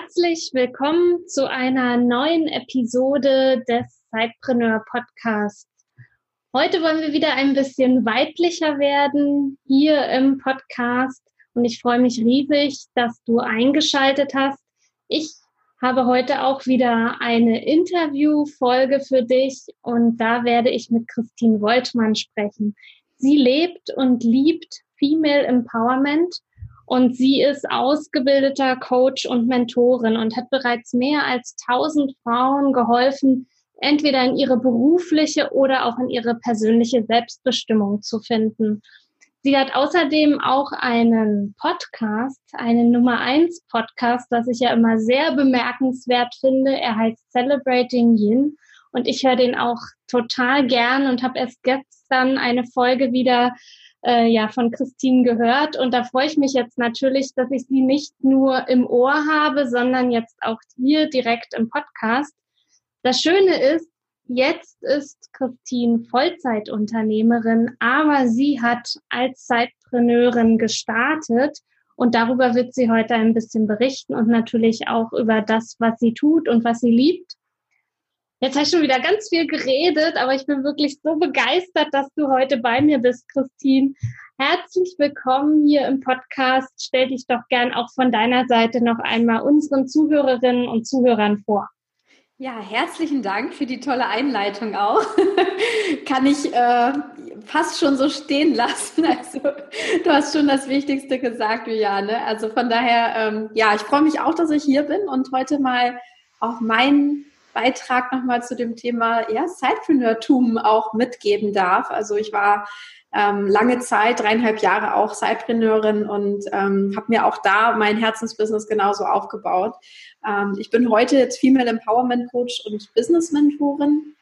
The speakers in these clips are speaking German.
Herzlich willkommen zu einer neuen Episode des Zeitpreneur Podcasts. Heute wollen wir wieder ein bisschen weiblicher werden hier im Podcast und ich freue mich riesig, dass du eingeschaltet hast. Ich habe heute auch wieder eine Interviewfolge für dich und da werde ich mit Christine Woltmann sprechen. Sie lebt und liebt Female Empowerment und sie ist ausgebildeter Coach und Mentorin und hat bereits mehr als 1000 Frauen geholfen, entweder in ihre berufliche oder auch in ihre persönliche Selbstbestimmung zu finden. Sie hat außerdem auch einen Podcast, einen Nummer eins Podcast, das ich ja immer sehr bemerkenswert finde. Er heißt Celebrating Yin und ich höre den auch total gern und habe erst gestern eine Folge wieder äh, ja von Christine gehört. Und da freue ich mich jetzt natürlich, dass ich sie nicht nur im Ohr habe, sondern jetzt auch hier direkt im Podcast. Das Schöne ist, jetzt ist Christine Vollzeitunternehmerin, aber sie hat als Zeitpreneurin gestartet. Und darüber wird sie heute ein bisschen berichten und natürlich auch über das, was sie tut und was sie liebt. Jetzt ich schon wieder ganz viel geredet, aber ich bin wirklich so begeistert, dass du heute bei mir bist, Christine. Herzlich willkommen hier im Podcast. Stell dich doch gern auch von deiner Seite noch einmal unseren Zuhörerinnen und Zuhörern vor. Ja, herzlichen Dank für die tolle Einleitung auch. Kann ich äh, fast schon so stehen lassen. Also du hast schon das Wichtigste gesagt, Juliane. Also von daher, ähm, ja, ich freue mich auch, dass ich hier bin und heute mal auch mein Beitrag nochmal zu dem Thema ja, Sidepreneurtum auch mitgeben darf. Also ich war ähm, lange Zeit, dreieinhalb Jahre auch Sidepreneurin und ähm, habe mir auch da mein Herzensbusiness genauso aufgebaut. Ähm, ich bin heute jetzt Female Empowerment Coach und Business Mentorin.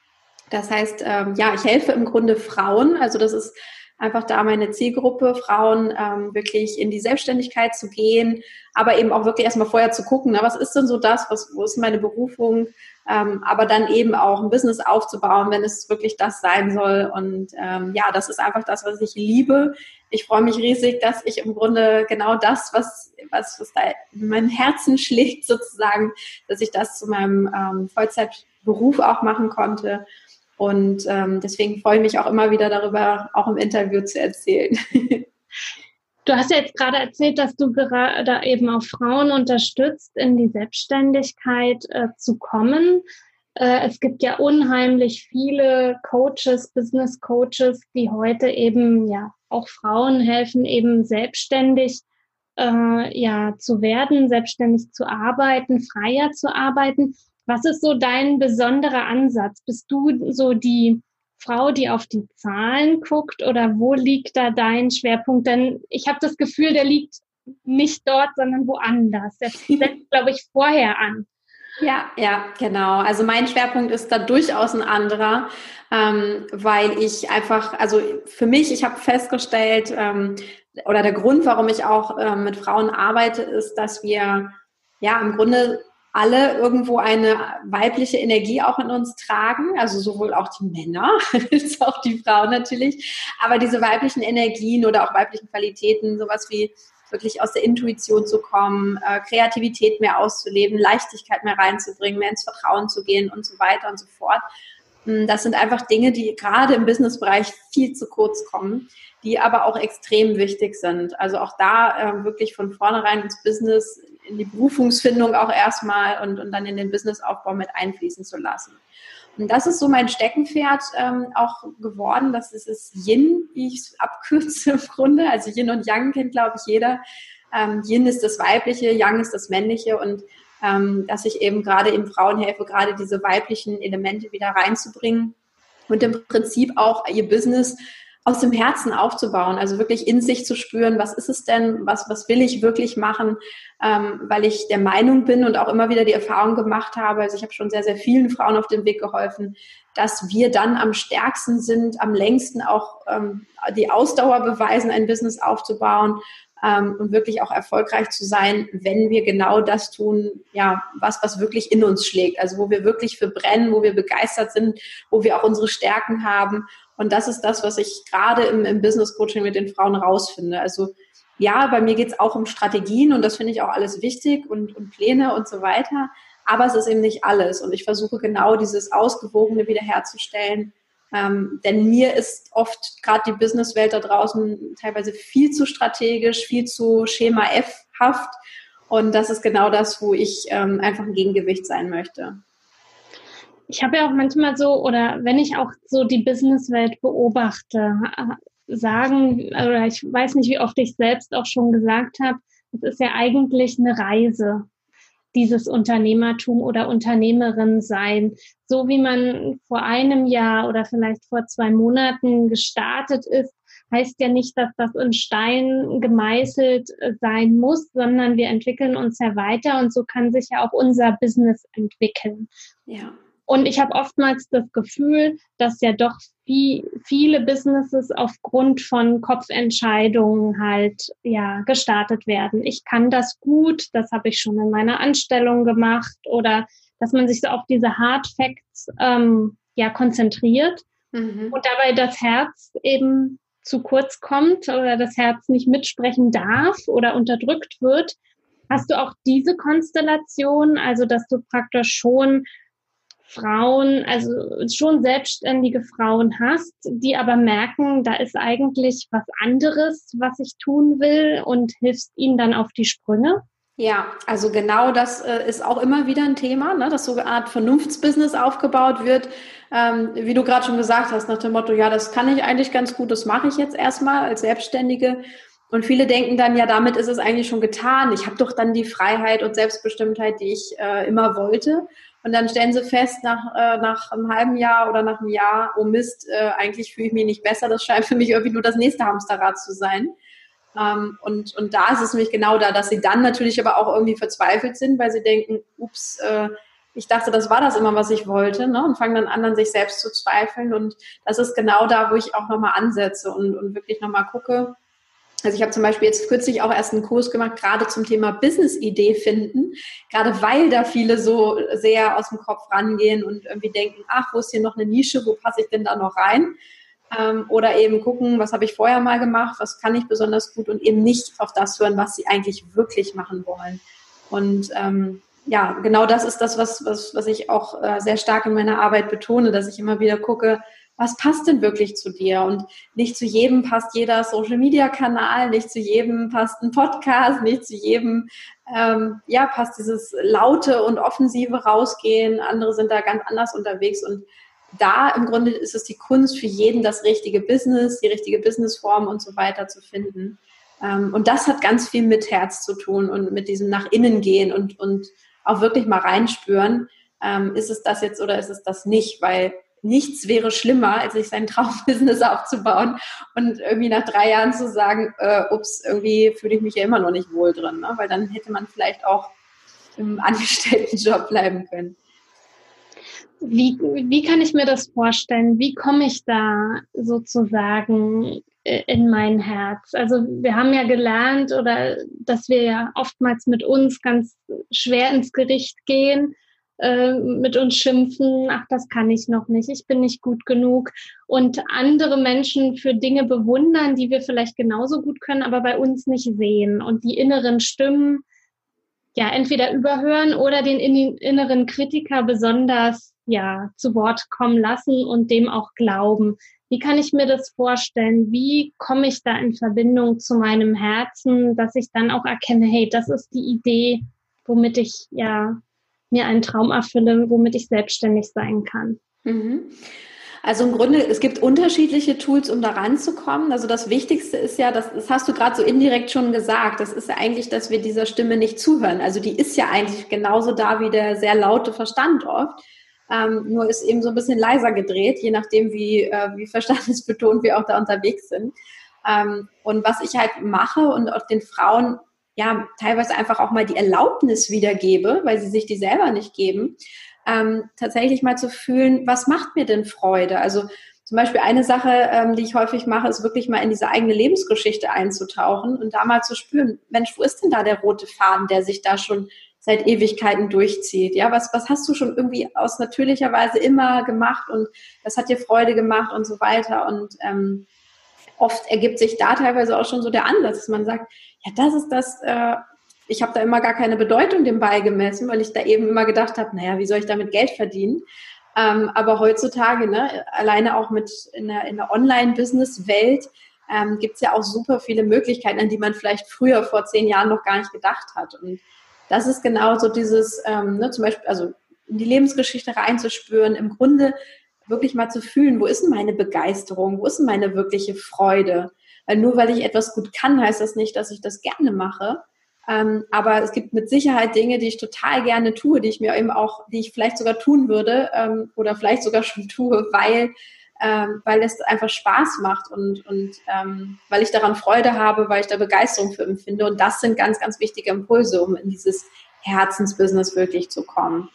Das heißt, ähm, ja, ich helfe im Grunde Frauen. Also das ist einfach da meine Zielgruppe, Frauen ähm, wirklich in die Selbstständigkeit zu gehen, aber eben auch wirklich erstmal vorher zu gucken, na, was ist denn so das, was, wo ist meine Berufung, ähm, aber dann eben auch ein Business aufzubauen, wenn es wirklich das sein soll. Und ähm, ja, das ist einfach das, was ich liebe. Ich freue mich riesig, dass ich im Grunde genau das, was, was, was da in meinem Herzen schlägt sozusagen, dass ich das zu meinem ähm, Vollzeitberuf auch machen konnte. Und ähm, deswegen freue ich mich auch immer wieder darüber, auch im Interview zu erzählen. Du hast ja jetzt gerade erzählt, dass du gerade eben auch Frauen unterstützt, in die Selbstständigkeit äh, zu kommen. Äh, es gibt ja unheimlich viele Coaches, Business Coaches, die heute eben ja auch Frauen helfen, eben selbstständig äh, ja zu werden, selbstständig zu arbeiten, freier zu arbeiten. Was ist so dein besonderer Ansatz? Bist du so die Frau, die auf die Zahlen guckt oder wo liegt da dein Schwerpunkt? Denn ich habe das Gefühl, der liegt nicht dort, sondern woanders. Der setzt, glaube ich, vorher an. Ja, ja, genau. Also mein Schwerpunkt ist da durchaus ein anderer, ähm, weil ich einfach, also für mich, ich habe festgestellt, ähm, oder der Grund, warum ich auch ähm, mit Frauen arbeite, ist, dass wir ja im Grunde alle irgendwo eine weibliche Energie auch in uns tragen, also sowohl auch die Männer als auch die Frauen natürlich, aber diese weiblichen Energien oder auch weiblichen Qualitäten, sowas wie wirklich aus der Intuition zu kommen, äh, Kreativität mehr auszuleben, Leichtigkeit mehr reinzubringen, mehr ins Vertrauen zu gehen und so weiter und so fort. Hm, das sind einfach Dinge, die gerade im Businessbereich viel zu kurz kommen, die aber auch extrem wichtig sind. Also auch da äh, wirklich von vornherein ins Business in die Berufungsfindung auch erstmal und, und dann in den Businessaufbau mit einfließen zu lassen. Und das ist so mein Steckenpferd ähm, auch geworden. Das ist es Yin, wie ich es abkürze im Grunde. Also Yin und Yang kennt, glaube ich, jeder. Ähm, Yin ist das Weibliche, Yang ist das Männliche und ähm, dass ich eben gerade eben Frauen helfe, gerade diese weiblichen Elemente wieder reinzubringen und im Prinzip auch ihr Business aus dem Herzen aufzubauen, also wirklich in sich zu spüren, was ist es denn, was, was will ich wirklich machen, ähm, weil ich der Meinung bin und auch immer wieder die Erfahrung gemacht habe, also ich habe schon sehr, sehr vielen Frauen auf dem Weg geholfen, dass wir dann am stärksten sind, am längsten auch ähm, die Ausdauer beweisen, ein Business aufzubauen ähm, und wirklich auch erfolgreich zu sein, wenn wir genau das tun, ja, was, was wirklich in uns schlägt. Also wo wir wirklich für brennen, wo wir begeistert sind, wo wir auch unsere Stärken haben. Und das ist das, was ich gerade im, im Business Coaching mit den Frauen rausfinde. Also ja, bei mir geht es auch um Strategien und das finde ich auch alles wichtig und, und Pläne und so weiter. Aber es ist eben nicht alles. Und ich versuche genau dieses Ausgewogene wiederherzustellen ähm, denn mir ist oft gerade die Businesswelt da draußen teilweise viel zu strategisch, viel zu Schema F-haft. Und das ist genau das, wo ich ähm, einfach ein Gegengewicht sein möchte. Ich habe ja auch manchmal so, oder wenn ich auch so die Businesswelt beobachte, äh, sagen, oder ich weiß nicht, wie oft ich selbst auch schon gesagt habe, es ist ja eigentlich eine Reise dieses Unternehmertum oder Unternehmerin sein. So wie man vor einem Jahr oder vielleicht vor zwei Monaten gestartet ist, heißt ja nicht, dass das in Stein gemeißelt äh, sein muss, sondern wir entwickeln uns ja weiter und so kann sich ja auch unser Business entwickeln. Ja. Und ich habe oftmals das Gefühl, dass ja doch viel, viele Businesses aufgrund von Kopfentscheidungen halt ja gestartet werden. Ich kann das gut, das habe ich schon in meiner Anstellung gemacht oder dass man sich so auf diese Hard Facts ähm, ja konzentriert mhm. und dabei das Herz eben zu kurz kommt oder das Herz nicht mitsprechen darf oder unterdrückt wird. Hast du auch diese Konstellation, also dass du praktisch schon Frauen, also schon selbstständige Frauen hast, die aber merken, da ist eigentlich was anderes, was ich tun will und hilfst ihnen dann auf die Sprünge? Ja, also genau das äh, ist auch immer wieder ein Thema, ne, dass so eine Art Vernunftsbusiness aufgebaut wird. Ähm, wie du gerade schon gesagt hast, nach dem Motto, ja, das kann ich eigentlich ganz gut, das mache ich jetzt erstmal als Selbstständige. Und viele denken dann, ja, damit ist es eigentlich schon getan. Ich habe doch dann die Freiheit und Selbstbestimmtheit, die ich äh, immer wollte. Und dann stellen sie fest, nach, äh, nach einem halben Jahr oder nach einem Jahr, oh Mist, äh, eigentlich fühle ich mich nicht besser. Das scheint für mich irgendwie nur das nächste Hamsterrad zu sein. Ähm, und, und da ist es nämlich genau da, dass sie dann natürlich aber auch irgendwie verzweifelt sind, weil sie denken, ups, äh, ich dachte, das war das immer, was ich wollte, ne? und fangen dann an, an sich selbst zu zweifeln. Und das ist genau da, wo ich auch nochmal ansetze und, und wirklich nochmal gucke, also ich habe zum Beispiel jetzt kürzlich auch erst einen Kurs gemacht, gerade zum Thema Business-Idee finden, gerade weil da viele so sehr aus dem Kopf rangehen und irgendwie denken, ach, wo ist hier noch eine Nische, wo passe ich denn da noch rein? Ähm, oder eben gucken, was habe ich vorher mal gemacht, was kann ich besonders gut und eben nicht auf das hören, was sie eigentlich wirklich machen wollen. Und ähm, ja, genau das ist das, was, was, was ich auch äh, sehr stark in meiner Arbeit betone, dass ich immer wieder gucke, was passt denn wirklich zu dir? Und nicht zu jedem passt jeder Social-Media-Kanal, nicht zu jedem passt ein Podcast, nicht zu jedem ähm, ja, passt dieses laute und offensive rausgehen. Andere sind da ganz anders unterwegs und da im Grunde ist es die Kunst für jeden, das richtige Business, die richtige Businessform und so weiter zu finden. Ähm, und das hat ganz viel mit Herz zu tun und mit diesem nach innen gehen und, und auch wirklich mal reinspüren, ähm, ist es das jetzt oder ist es das nicht, weil nichts wäre schlimmer, als sich sein Traumbusiness aufzubauen und irgendwie nach drei Jahren zu sagen, äh, ups, irgendwie fühle ich mich ja immer noch nicht wohl drin, ne? weil dann hätte man vielleicht auch im Angestelltenjob bleiben können. Wie, wie kann ich mir das vorstellen? Wie komme ich da sozusagen äh, in mein Herz? Also wir haben ja gelernt oder dass wir ja oftmals mit uns ganz schwer ins Gericht gehen äh, mit uns schimpfen, ach, das kann ich noch nicht, ich bin nicht gut genug und andere Menschen für Dinge bewundern, die wir vielleicht genauso gut können, aber bei uns nicht sehen und die inneren Stimmen ja entweder überhören oder den inneren Kritiker besonders ja zu Wort kommen lassen und dem auch glauben. Wie kann ich mir das vorstellen? Wie komme ich da in Verbindung zu meinem Herzen, dass ich dann auch erkenne, hey, das ist die Idee, womit ich ja mir einen Traum erfülle, womit ich selbstständig sein kann. Mhm. Also im Grunde, es gibt unterschiedliche Tools, um da ranzukommen. Also das Wichtigste ist ja, das, das hast du gerade so indirekt schon gesagt, das ist ja eigentlich, dass wir dieser Stimme nicht zuhören. Also die ist ja eigentlich genauso da wie der sehr laute Verstand oft. Ähm, nur ist eben so ein bisschen leiser gedreht, je nachdem, wie, äh, wie verstandesbetont wir auch da unterwegs sind. Ähm, und was ich halt mache und auch den Frauen ja teilweise einfach auch mal die Erlaubnis wiedergebe, weil sie sich die selber nicht geben, ähm, tatsächlich mal zu fühlen, was macht mir denn Freude? Also zum Beispiel eine Sache, ähm, die ich häufig mache, ist wirklich mal in diese eigene Lebensgeschichte einzutauchen und da mal zu spüren, Mensch, wo ist denn da der rote Faden, der sich da schon seit Ewigkeiten durchzieht? Ja, was, was hast du schon irgendwie aus natürlicher Weise immer gemacht und das hat dir Freude gemacht und so weiter und ähm, oft ergibt sich da teilweise auch schon so der Ansatz, dass man sagt, ja, das ist das, äh, ich habe da immer gar keine Bedeutung dem beigemessen, weil ich da eben immer gedacht habe, naja, wie soll ich damit Geld verdienen? Ähm, aber heutzutage, ne, alleine auch mit in der, in der Online-Business-Welt, ähm, gibt es ja auch super viele Möglichkeiten, an die man vielleicht früher vor zehn Jahren noch gar nicht gedacht hat. Und das ist genau so dieses, ähm, ne, zum Beispiel, also in die Lebensgeschichte reinzuspüren, im Grunde wirklich mal zu fühlen, wo ist denn meine Begeisterung, wo ist denn meine wirkliche Freude? Weil nur weil ich etwas gut kann, heißt das nicht, dass ich das gerne mache. Ähm, aber es gibt mit Sicherheit Dinge, die ich total gerne tue, die ich mir eben auch, die ich vielleicht sogar tun würde ähm, oder vielleicht sogar schon tue, weil, ähm, weil es einfach Spaß macht und, und ähm, weil ich daran Freude habe, weil ich da Begeisterung für empfinde. Und das sind ganz, ganz wichtige Impulse, um in dieses Herzensbusiness wirklich zu kommen.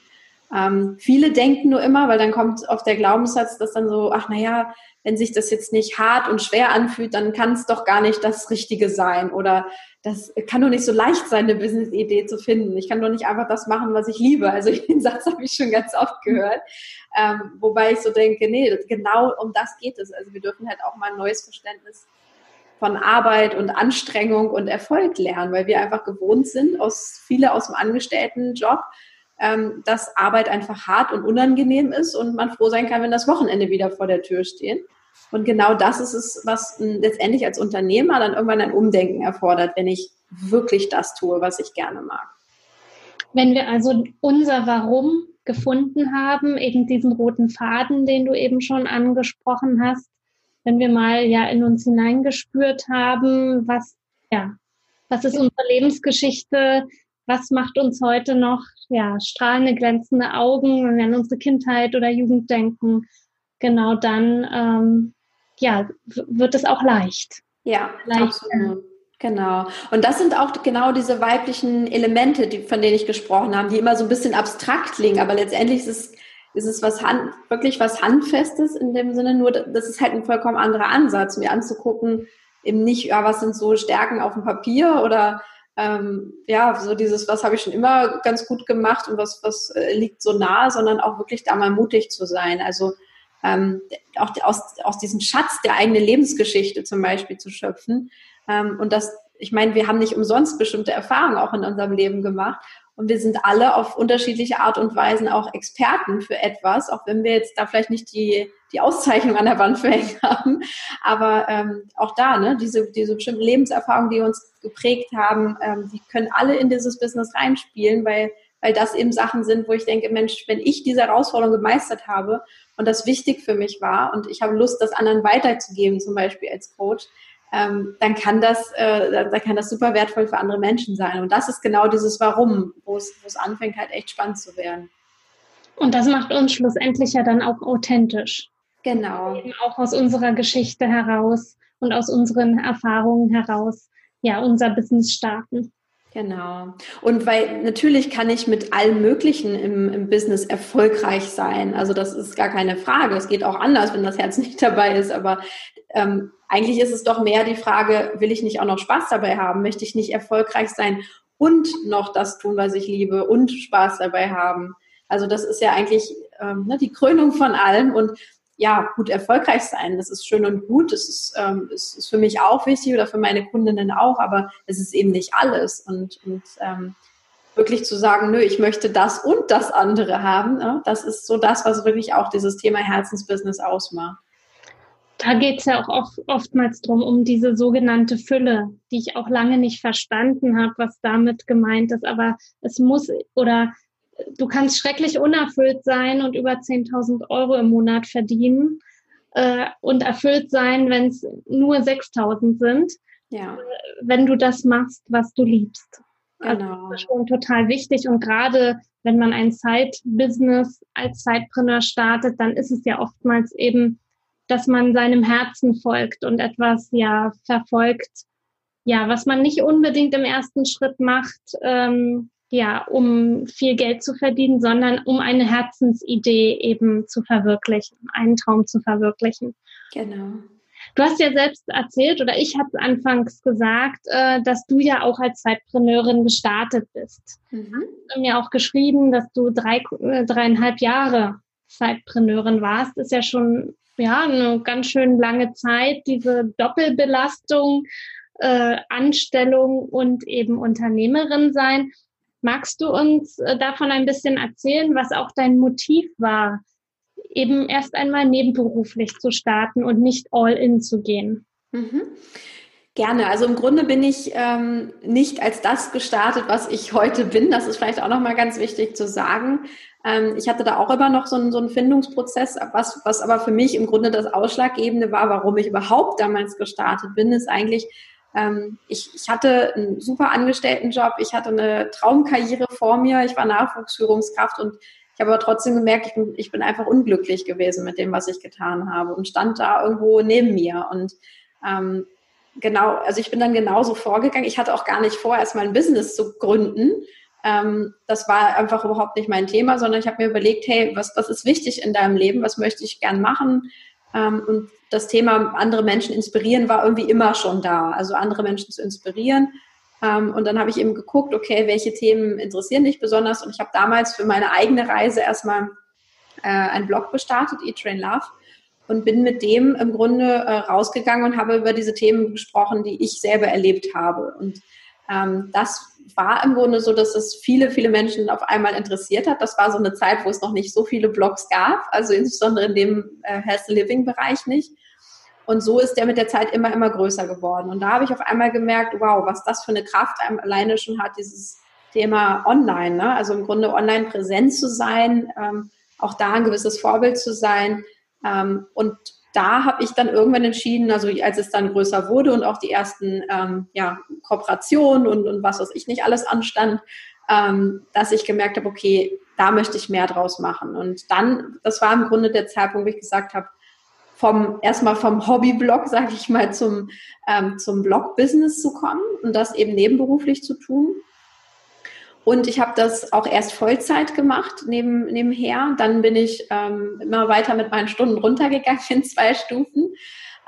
Ähm, viele denken nur immer, weil dann kommt auf der Glaubenssatz, dass dann so, ach naja, wenn sich das jetzt nicht hart und schwer anfühlt, dann kann es doch gar nicht das Richtige sein. Oder das kann doch nicht so leicht sein, eine Business-Idee zu finden. Ich kann doch nicht einfach das machen, was ich liebe. Also den Satz habe ich schon ganz oft gehört. Ähm, wobei ich so denke, nee, genau um das geht es. Also wir dürfen halt auch mal ein neues Verständnis von Arbeit und Anstrengung und Erfolg lernen, weil wir einfach gewohnt sind, aus viele aus dem Angestelltenjob, ähm, dass Arbeit einfach hart und unangenehm ist und man froh sein kann, wenn das Wochenende wieder vor der Tür steht. Und genau das ist es, was letztendlich als Unternehmer dann irgendwann ein Umdenken erfordert, wenn ich wirklich das tue, was ich gerne mag. Wenn wir also unser Warum gefunden haben, eben diesen roten Faden, den du eben schon angesprochen hast, wenn wir mal ja in uns hineingespürt haben, was, ja, was ist unsere Lebensgeschichte, was macht uns heute noch ja, strahlende, glänzende Augen, wenn wir an unsere Kindheit oder Jugend denken, genau dann ähm, ja, wird es auch leicht. Ja, leicht. absolut. Genau. Und das sind auch genau diese weiblichen Elemente, die, von denen ich gesprochen habe, die immer so ein bisschen abstrakt liegen, aber letztendlich ist es, ist es was Hand, wirklich was Handfestes in dem Sinne, nur das ist halt ein vollkommen anderer Ansatz, mir anzugucken, eben nicht, ja, was sind so Stärken auf dem Papier oder ähm, ja, so dieses, was habe ich schon immer ganz gut gemacht und was, was äh, liegt so nah, sondern auch wirklich da mal mutig zu sein. Also ähm, auch aus, aus diesem Schatz der eigenen Lebensgeschichte zum Beispiel zu schöpfen. Ähm, und das, ich meine, wir haben nicht umsonst bestimmte Erfahrungen auch in unserem Leben gemacht. Und wir sind alle auf unterschiedliche Art und Weisen auch Experten für etwas, auch wenn wir jetzt da vielleicht nicht die, die Auszeichnung an der Wand verhängt haben. Aber ähm, auch da, ne, diese, diese bestimmten Lebenserfahrungen, die uns geprägt haben, ähm, die können alle in dieses Business reinspielen, weil, weil das eben Sachen sind, wo ich denke, Mensch, wenn ich diese Herausforderung gemeistert habe und das wichtig für mich war und ich habe Lust, das anderen weiterzugeben, zum Beispiel als Coach, ähm, dann kann das, äh, dann kann das super wertvoll für andere Menschen sein. Und das ist genau dieses Warum, wo es, anfängt, halt echt spannend zu werden. Und das macht uns schlussendlich ja dann auch authentisch. Genau. Eben auch aus unserer Geschichte heraus und aus unseren Erfahrungen heraus, ja, unser Business starten. Genau. Und weil natürlich kann ich mit allem Möglichen im, im Business erfolgreich sein. Also das ist gar keine Frage. Es geht auch anders, wenn das Herz nicht dabei ist. Aber ähm, eigentlich ist es doch mehr die Frage, will ich nicht auch noch Spaß dabei haben? Möchte ich nicht erfolgreich sein und noch das tun, was ich liebe und Spaß dabei haben? Also das ist ja eigentlich ähm, ne, die Krönung von allem. Und ja, gut erfolgreich sein. Das ist schön und gut. Das ist, ähm, ist, ist für mich auch wichtig oder für meine Kundinnen auch, aber es ist eben nicht alles. Und, und ähm, wirklich zu sagen, nö, ich möchte das und das andere haben, ne? das ist so das, was wirklich auch dieses Thema Herzensbusiness ausmacht. Da geht es ja auch oft, oftmals drum um diese sogenannte Fülle, die ich auch lange nicht verstanden habe, was damit gemeint ist. Aber es muss oder du kannst schrecklich unerfüllt sein und über 10.000 Euro im Monat verdienen äh, und erfüllt sein, wenn es nur 6.000 sind, ja. äh, wenn du das machst, was du liebst. Also genau. das ist schon total wichtig und gerade wenn man ein Side-Business als Sidepreneur startet, dann ist es ja oftmals eben, dass man seinem Herzen folgt und etwas ja verfolgt, ja, was man nicht unbedingt im ersten Schritt macht, ähm, ja, um viel Geld zu verdienen, sondern um eine Herzensidee eben zu verwirklichen, einen Traum zu verwirklichen. Genau. Du hast ja selbst erzählt oder ich habe anfangs gesagt, äh, dass du ja auch als Zeitpreneurin gestartet bist. Mhm. Du hast mir auch geschrieben, dass du drei, äh, dreieinhalb Jahre Zeitpreneurin warst. Ist ja schon ja eine ganz schön lange Zeit, diese Doppelbelastung, äh, Anstellung und eben Unternehmerin sein. Magst du uns äh, davon ein bisschen erzählen, was auch dein Motiv war, eben erst einmal nebenberuflich zu starten und nicht all in zu gehen? Mhm. Gerne. Also im Grunde bin ich ähm, nicht als das gestartet, was ich heute bin. Das ist vielleicht auch nochmal ganz wichtig zu sagen. Ähm, ich hatte da auch immer noch so einen, so einen Findungsprozess, was, was aber für mich im Grunde das Ausschlaggebende war, warum ich überhaupt damals gestartet bin, ist eigentlich, ähm, ich, ich hatte einen super Angestelltenjob, ich hatte eine Traumkarriere vor mir, ich war Nachwuchsführungskraft und ich habe aber trotzdem gemerkt, ich bin, ich bin einfach unglücklich gewesen mit dem, was ich getan habe und stand da irgendwo neben mir. Und ähm, genau, also ich bin dann genauso vorgegangen. Ich hatte auch gar nicht vor, erstmal ein Business zu gründen. Ähm, das war einfach überhaupt nicht mein Thema, sondern ich habe mir überlegt, hey, was, was ist wichtig in deinem Leben? Was möchte ich gern machen? Ähm, und das Thema andere Menschen inspirieren war irgendwie immer schon da. Also andere Menschen zu inspirieren ähm, und dann habe ich eben geguckt, okay, welche Themen interessieren dich besonders? Und ich habe damals für meine eigene Reise erstmal äh, einen Blog gestartet, Eat, Train, Love. Und bin mit dem im Grunde äh, rausgegangen und habe über diese Themen gesprochen, die ich selber erlebt habe. Und ähm, das war im Grunde so, dass es viele, viele Menschen auf einmal interessiert hat. Das war so eine Zeit, wo es noch nicht so viele Blogs gab, also insbesondere in dem äh, Health Living Bereich nicht. Und so ist der mit der Zeit immer, immer größer geworden. Und da habe ich auf einmal gemerkt, wow, was das für eine Kraft einem alleine schon hat, dieses Thema Online. Ne? Also im Grunde online präsent zu sein, ähm, auch da ein gewisses Vorbild zu sein. Ähm, und da habe ich dann irgendwann entschieden, also als es dann größer wurde und auch die ersten ähm, ja, Kooperationen und, und was weiß ich nicht alles anstand, ähm, dass ich gemerkt habe, okay, da möchte ich mehr draus machen. Und dann, das war im Grunde der Zeitpunkt, wo ich gesagt habe, vom erstmal vom Hobbyblog, sage ich mal, zum, ähm, zum Blog-Business zu kommen und das eben nebenberuflich zu tun. Und ich habe das auch erst Vollzeit gemacht neben, nebenher. Dann bin ich ähm, immer weiter mit meinen Stunden runtergegangen in zwei Stufen.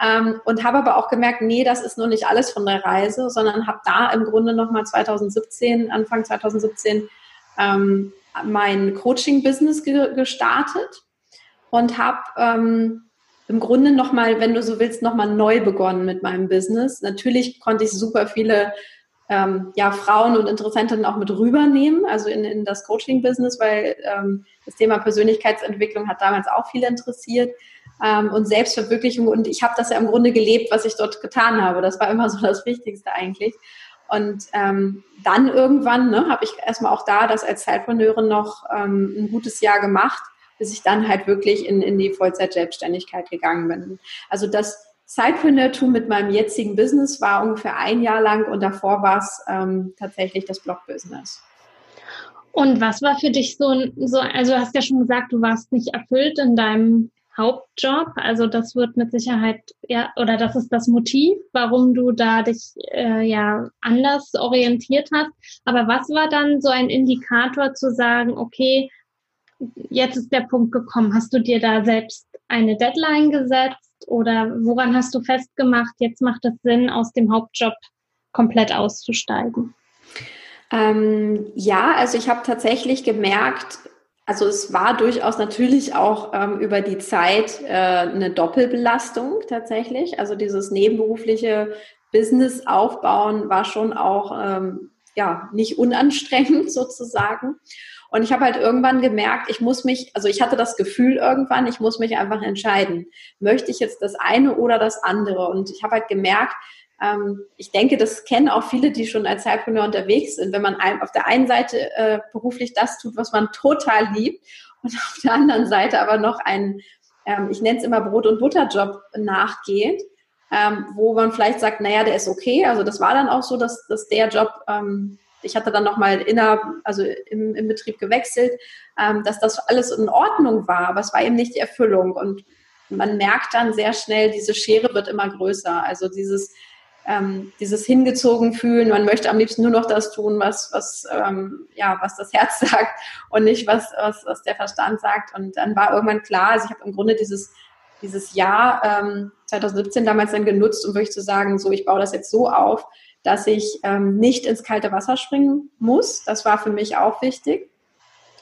Ähm, und habe aber auch gemerkt, nee, das ist nur nicht alles von der Reise, sondern habe da im Grunde nochmal 2017, Anfang 2017, ähm, mein Coaching-Business ge gestartet und habe ähm, im Grunde nochmal, wenn du so willst, nochmal neu begonnen mit meinem Business. Natürlich konnte ich super viele ähm, ja, Frauen und Interessentinnen auch mit rübernehmen, also in, in das Coaching-Business, weil ähm, das Thema Persönlichkeitsentwicklung hat damals auch viele interessiert ähm, und Selbstverwirklichung. Und ich habe das ja im Grunde gelebt, was ich dort getan habe. Das war immer so das Wichtigste eigentlich. Und ähm, dann irgendwann ne, habe ich erstmal auch da das als Zeitpreneurin noch ähm, ein gutes Jahr gemacht bis ich dann halt wirklich in, in die Vollzeit-Selbstständigkeit gegangen bin. Also das Sidepreneurtum mit meinem jetzigen Business war ungefähr ein Jahr lang und davor war es ähm, tatsächlich das Blog-Business. Und was war für dich so, so, also du hast ja schon gesagt, du warst nicht erfüllt in deinem Hauptjob. Also das wird mit Sicherheit, ja, oder das ist das Motiv, warum du da dich äh, ja anders orientiert hast. Aber was war dann so ein Indikator zu sagen, okay, jetzt ist der Punkt gekommen. Hast du dir da selbst eine Deadline gesetzt oder woran hast du festgemacht, jetzt macht es Sinn, aus dem Hauptjob komplett auszusteigen? Ähm, ja, also ich habe tatsächlich gemerkt, also es war durchaus natürlich auch ähm, über die Zeit äh, eine Doppelbelastung tatsächlich. Also dieses nebenberufliche Business aufbauen war schon auch ähm, ja nicht unanstrengend sozusagen. Und ich habe halt irgendwann gemerkt, ich muss mich, also ich hatte das Gefühl irgendwann, ich muss mich einfach entscheiden. Möchte ich jetzt das eine oder das andere? Und ich habe halt gemerkt, ähm, ich denke, das kennen auch viele, die schon als Zeitpreneur unterwegs sind. Wenn man auf der einen Seite äh, beruflich das tut, was man total liebt und auf der anderen Seite aber noch einen, ähm, ich nenne es immer Brot- und Butterjob nachgeht, ähm, wo man vielleicht sagt, naja, der ist okay. Also das war dann auch so, dass, dass der Job ähm, ich hatte dann nochmal inner, also im, im Betrieb gewechselt, ähm, dass das alles in Ordnung war, aber es war eben nicht die Erfüllung. Und man merkt dann sehr schnell, diese Schere wird immer größer. Also dieses, ähm, dieses hingezogen fühlen, man möchte am liebsten nur noch das tun, was, was, ähm, ja, was das Herz sagt und nicht was, was, was der Verstand sagt. Und dann war irgendwann klar, also ich habe im Grunde dieses, dieses Jahr ähm, 2017 damals dann genutzt, um wirklich zu sagen, so, ich baue das jetzt so auf, dass ich ähm, nicht ins kalte Wasser springen muss. Das war für mich auch wichtig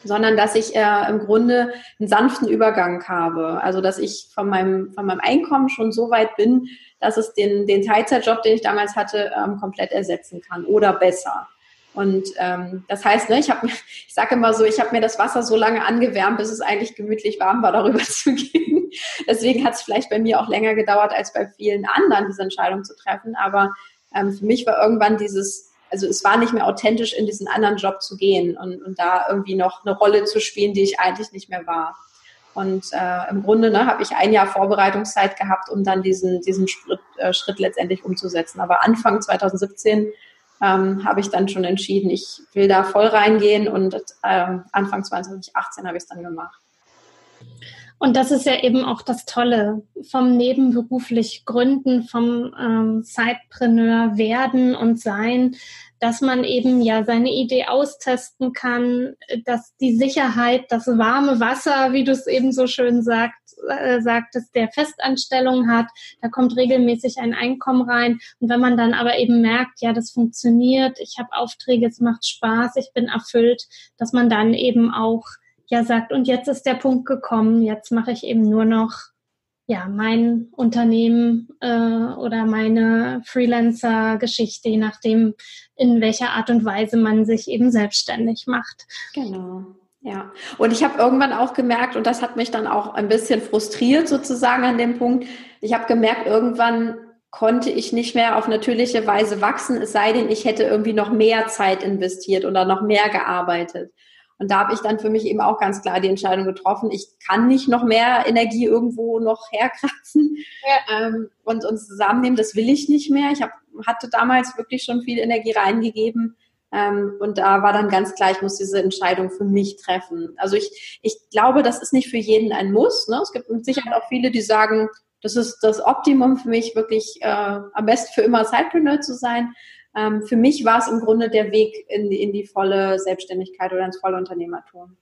sondern dass ich äh, im Grunde einen sanften Übergang habe. Also dass ich von meinem, von meinem Einkommen schon so weit bin, dass es den, den Teilzeitjob, den ich damals hatte, ähm, komplett ersetzen kann oder besser. Und ähm, das heißt, ne, ich habe ich sage immer so, ich habe mir das Wasser so lange angewärmt, bis es eigentlich gemütlich warm war, darüber zu gehen. Deswegen hat es vielleicht bei mir auch länger gedauert als bei vielen anderen, diese Entscheidung zu treffen. Aber ähm, für mich war irgendwann dieses, also es war nicht mehr authentisch, in diesen anderen Job zu gehen und, und da irgendwie noch eine Rolle zu spielen, die ich eigentlich nicht mehr war. Und äh, im Grunde ne, habe ich ein Jahr Vorbereitungszeit gehabt, um dann diesen, diesen Schritt, äh, Schritt letztendlich umzusetzen. Aber Anfang 2017 ähm, habe ich dann schon entschieden, ich will da voll reingehen und äh, Anfang 2018 habe ich es dann gemacht. Und das ist ja eben auch das Tolle vom nebenberuflich Gründen, vom ähm, Sidepreneur werden und sein, dass man eben ja seine Idee austesten kann, dass die Sicherheit, das warme Wasser, wie du es eben so schön sagt, äh, sagtest, der Festanstellung hat, da kommt regelmäßig ein Einkommen rein. Und wenn man dann aber eben merkt, ja, das funktioniert, ich habe Aufträge, es macht Spaß, ich bin erfüllt, dass man dann eben auch ja sagt, und jetzt ist der Punkt gekommen, jetzt mache ich eben nur noch ja mein Unternehmen äh, oder meine Freelancer-Geschichte, je nachdem, in welcher Art und Weise man sich eben selbstständig macht. Genau. Ja, und ich habe irgendwann auch gemerkt, und das hat mich dann auch ein bisschen frustriert sozusagen an dem Punkt, ich habe gemerkt, irgendwann konnte ich nicht mehr auf natürliche Weise wachsen, es sei denn, ich hätte irgendwie noch mehr Zeit investiert oder noch mehr gearbeitet. Und da habe ich dann für mich eben auch ganz klar die Entscheidung getroffen, ich kann nicht noch mehr Energie irgendwo noch herkratzen ja. ähm, und uns zusammennehmen, das will ich nicht mehr. Ich hab, hatte damals wirklich schon viel Energie reingegeben. Ähm, und da war dann ganz klar, ich muss diese Entscheidung für mich treffen. Also ich, ich glaube, das ist nicht für jeden ein Muss. Ne? Es gibt mit Sicherheit auch viele, die sagen, das ist das Optimum für mich, wirklich äh, am besten für immer Sidepreneur zu sein. Ähm, für mich war es im Grunde der Weg in die, in die volle Selbstständigkeit oder ins volle Unternehmertum.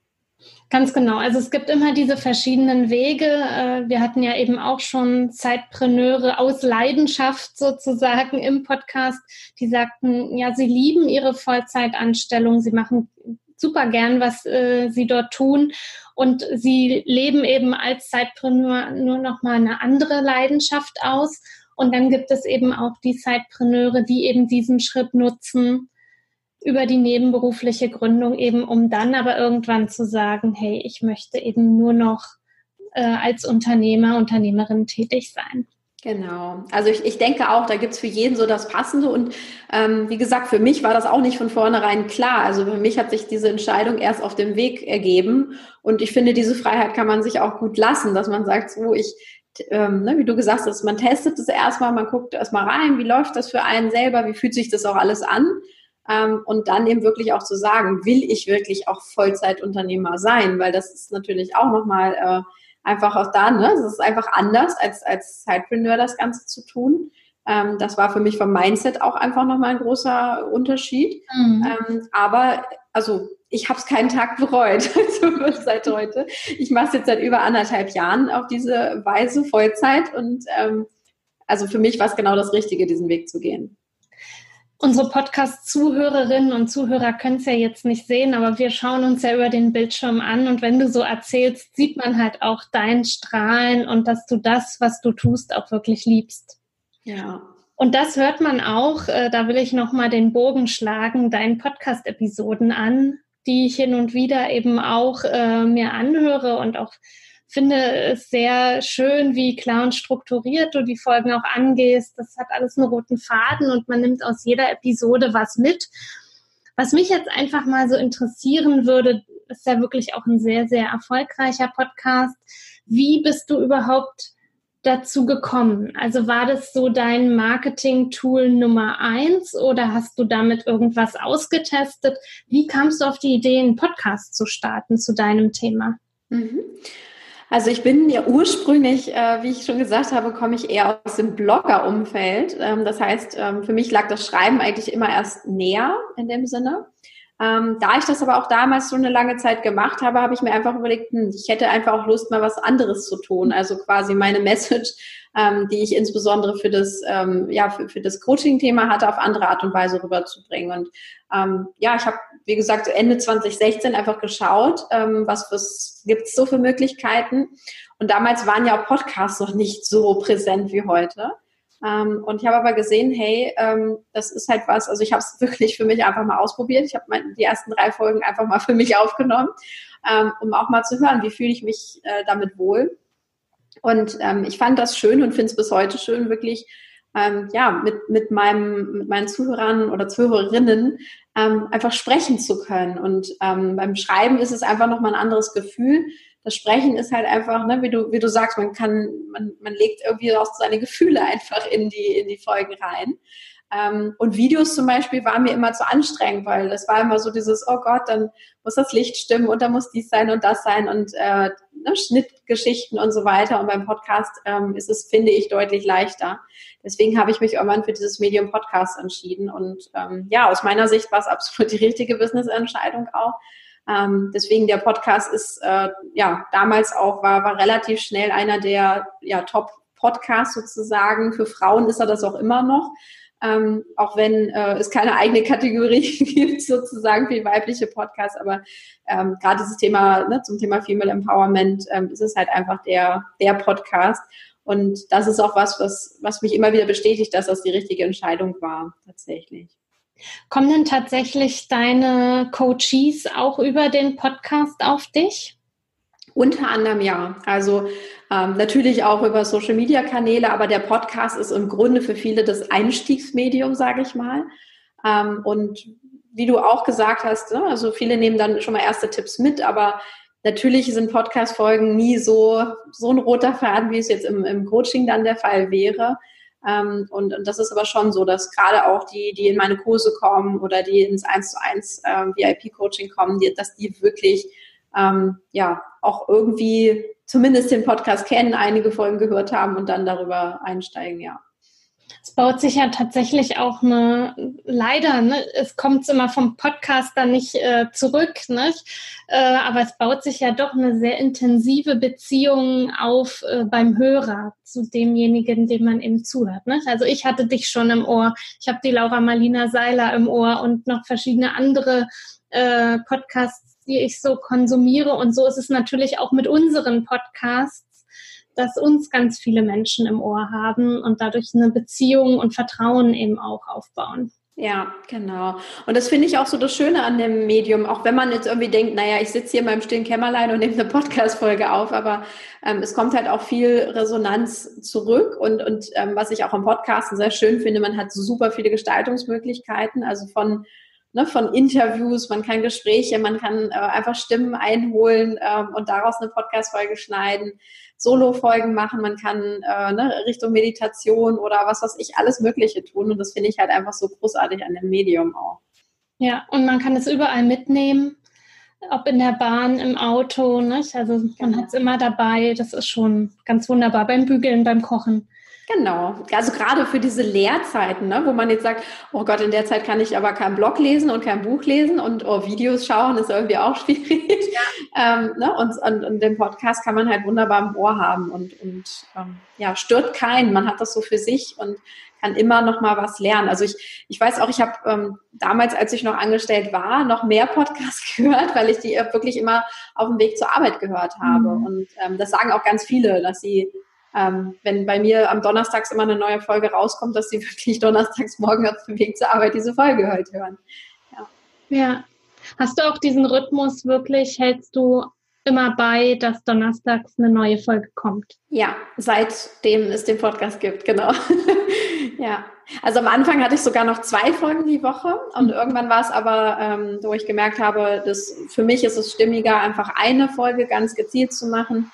Ganz genau. Also es gibt immer diese verschiedenen Wege. Äh, wir hatten ja eben auch schon Zeitpreneure aus Leidenschaft sozusagen im Podcast, die sagten, ja, sie lieben ihre Vollzeitanstellung, sie machen super gern, was äh, sie dort tun und sie leben eben als Zeitpreneur nur noch mal eine andere Leidenschaft aus und dann gibt es eben auch die Zeitpreneure, die eben diesen Schritt nutzen über die nebenberufliche Gründung eben, um dann aber irgendwann zu sagen, hey, ich möchte eben nur noch äh, als Unternehmer, Unternehmerin tätig sein. Genau. Also ich, ich denke auch, da gibt's für jeden so das Passende. Und ähm, wie gesagt, für mich war das auch nicht von vornherein klar. Also für mich hat sich diese Entscheidung erst auf dem Weg ergeben. Und ich finde, diese Freiheit kann man sich auch gut lassen, dass man sagt, so, ich, ähm, ne, wie du gesagt hast, man testet es erstmal, man guckt erstmal rein, wie läuft das für einen selber, wie fühlt sich das auch alles an. Ähm, und dann eben wirklich auch zu sagen, will ich wirklich auch Vollzeitunternehmer sein, weil das ist natürlich auch nochmal äh, einfach auch da, ne? Das ist einfach anders als als Sidepreneur das Ganze zu tun. Ähm, das war für mich vom Mindset auch einfach nochmal ein großer Unterschied. Mhm. Ähm, aber also ich habe es keinen Tag bereut also seit heute. Ich mache es jetzt seit über anderthalb Jahren auf diese Weise Vollzeit und ähm, also für mich war es genau das Richtige, diesen Weg zu gehen. Unsere Podcast-Zuhörerinnen und Zuhörer können es ja jetzt nicht sehen, aber wir schauen uns ja über den Bildschirm an und wenn du so erzählst, sieht man halt auch dein Strahlen und dass du das, was du tust, auch wirklich liebst. Ja. Und das hört man auch, äh, da will ich nochmal den Bogen schlagen, deinen Podcast-Episoden an, die ich hin und wieder eben auch äh, mir anhöre und auch finde es sehr schön, wie klar und strukturiert du die Folgen auch angehst. Das hat alles einen roten Faden und man nimmt aus jeder Episode was mit. Was mich jetzt einfach mal so interessieren würde, ist ja wirklich auch ein sehr, sehr erfolgreicher Podcast. Wie bist du überhaupt dazu gekommen? Also war das so dein Marketing-Tool Nummer eins oder hast du damit irgendwas ausgetestet? Wie kamst du auf die Idee, einen Podcast zu starten zu deinem Thema? Mhm. Also ich bin ja ursprünglich, äh, wie ich schon gesagt habe, komme ich eher aus dem Blogger-Umfeld. Ähm, das heißt, ähm, für mich lag das Schreiben eigentlich immer erst näher in dem Sinne. Ähm, da ich das aber auch damals so eine lange Zeit gemacht habe, habe ich mir einfach überlegt, hm, ich hätte einfach auch Lust, mal was anderes zu tun. Also quasi meine Message, ähm, die ich insbesondere für das, ähm, ja, für, für das Coaching-Thema hatte, auf andere Art und Weise rüberzubringen. Und ähm, ja, ich habe, wie gesagt, Ende 2016 einfach geschaut, ähm, was, was gibt's so für Möglichkeiten. Und damals waren ja Podcasts noch nicht so präsent wie heute. Ähm, und ich habe aber gesehen, hey, ähm, das ist halt was, also ich habe es wirklich für mich einfach mal ausprobiert. Ich habe die ersten drei Folgen einfach mal für mich aufgenommen, ähm, um auch mal zu hören, wie fühle ich mich äh, damit wohl. Und ähm, ich fand das schön und finde es bis heute schön, wirklich ähm, ja, mit, mit, meinem, mit meinen Zuhörern oder Zuhörerinnen ähm, einfach sprechen zu können. Und ähm, beim Schreiben ist es einfach nochmal ein anderes Gefühl das Sprechen ist halt einfach, ne, wie du, wie du sagst, man kann, man, man legt irgendwie auch seine Gefühle einfach in die, in die Folgen rein. Ähm, und Videos zum Beispiel waren mir immer zu anstrengend, weil das war immer so dieses, oh Gott, dann muss das Licht stimmen und dann muss dies sein und das sein und äh, ne, Schnittgeschichten und so weiter. Und beim Podcast ähm, ist es, finde ich, deutlich leichter. Deswegen habe ich mich irgendwann für dieses Medium Podcast entschieden. Und ähm, ja, aus meiner Sicht war es absolut die richtige Business-Entscheidung auch. Ähm, deswegen der Podcast ist äh, ja damals auch war, war relativ schnell einer der ja, Top-Podcasts sozusagen. Für Frauen ist er das auch immer noch. Ähm, auch wenn äh, es keine eigene Kategorie gibt, sozusagen für weibliche Podcasts, aber ähm, gerade dieses Thema, ne, zum Thema Female Empowerment, ähm, ist es halt einfach der, der Podcast. Und das ist auch was, was, was mich immer wieder bestätigt, dass das die richtige Entscheidung war, tatsächlich. Kommen denn tatsächlich deine Coaches auch über den Podcast auf dich? Unter anderem ja. Also ähm, natürlich auch über Social-Media-Kanäle, aber der Podcast ist im Grunde für viele das Einstiegsmedium, sage ich mal. Ähm, und wie du auch gesagt hast, ne, also viele nehmen dann schon mal erste Tipps mit, aber natürlich sind Podcast-Folgen nie so, so ein roter Faden, wie es jetzt im, im Coaching dann der Fall wäre. Ähm, und, und das ist aber schon so, dass gerade auch die, die in meine Kurse kommen oder die ins 1 zu 1 äh, VIP-Coaching kommen, die, dass die wirklich ähm, ja auch irgendwie zumindest den Podcast kennen, einige Folgen gehört haben und dann darüber einsteigen, ja. Es baut sich ja tatsächlich auch eine, leider, ne, es kommt immer vom Podcast dann nicht äh, zurück, nicht? Äh, aber es baut sich ja doch eine sehr intensive Beziehung auf äh, beim Hörer zu demjenigen, dem man eben zuhört. Nicht? Also ich hatte dich schon im Ohr, ich habe die Laura Marlina Seiler im Ohr und noch verschiedene andere äh, Podcasts, die ich so konsumiere. Und so ist es natürlich auch mit unseren Podcasts dass uns ganz viele Menschen im Ohr haben und dadurch eine Beziehung und Vertrauen eben auch aufbauen. Ja, genau. Und das finde ich auch so das Schöne an dem Medium, auch wenn man jetzt irgendwie denkt, naja, ich sitze hier in meinem stillen Kämmerlein und nehme eine Podcast-Folge auf, aber ähm, es kommt halt auch viel Resonanz zurück und, und ähm, was ich auch am Podcasten sehr schön finde, man hat super viele Gestaltungsmöglichkeiten, also von ne, von Interviews, man kann Gespräche, man kann äh, einfach Stimmen einholen ähm, und daraus eine Podcast-Folge schneiden, Solo-Folgen machen, man kann äh, ne, Richtung Meditation oder was weiß ich, alles Mögliche tun und das finde ich halt einfach so großartig an dem Medium auch. Ja, und man kann es überall mitnehmen, ob in der Bahn, im Auto, nicht? also man genau. hat es immer dabei, das ist schon ganz wunderbar beim Bügeln, beim Kochen. Genau, also gerade für diese Lehrzeiten, ne, wo man jetzt sagt, oh Gott, in der Zeit kann ich aber kein Blog lesen und kein Buch lesen und oh, Videos schauen ist irgendwie auch schwierig. Ja. ähm, ne, und, und, und, den Podcast kann man halt wunderbar im Ohr haben und, und ähm, ja, stört keinen. Man hat das so für sich und kann immer noch mal was lernen. Also ich, ich weiß auch, ich habe ähm, damals, als ich noch angestellt war, noch mehr Podcasts gehört, weil ich die wirklich immer auf dem Weg zur Arbeit gehört habe. Mhm. Und ähm, das sagen auch ganz viele, dass sie ähm, wenn bei mir am Donnerstags immer eine neue Folge rauskommt, dass sie wirklich donnerstags morgen auf dem Weg zur Arbeit diese Folge halt hören. Ja. ja. Hast du auch diesen Rhythmus wirklich, hältst du immer bei, dass donnerstags eine neue Folge kommt? Ja, seitdem es den Podcast gibt, genau. ja. Also am Anfang hatte ich sogar noch zwei Folgen die Woche und mhm. irgendwann war es aber, ähm, wo ich gemerkt habe, dass für mich ist es stimmiger, einfach eine Folge ganz gezielt zu machen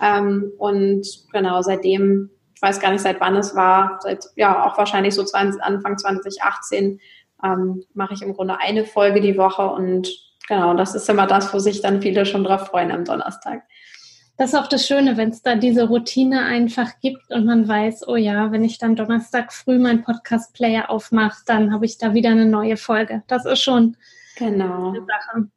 Ähm, und genau, seitdem, ich weiß gar nicht, seit wann es war, seit, ja, auch wahrscheinlich so 20, Anfang 2018, ähm, mache ich im Grunde eine Folge die Woche und genau, das ist immer das, wo sich dann viele schon drauf freuen am Donnerstag. Das ist auch das Schöne, wenn es da diese Routine einfach gibt und man weiß, oh ja, wenn ich dann Donnerstag früh meinen Podcast-Player aufmache, dann habe ich da wieder eine neue Folge. Das ist schon genau. eine Sache.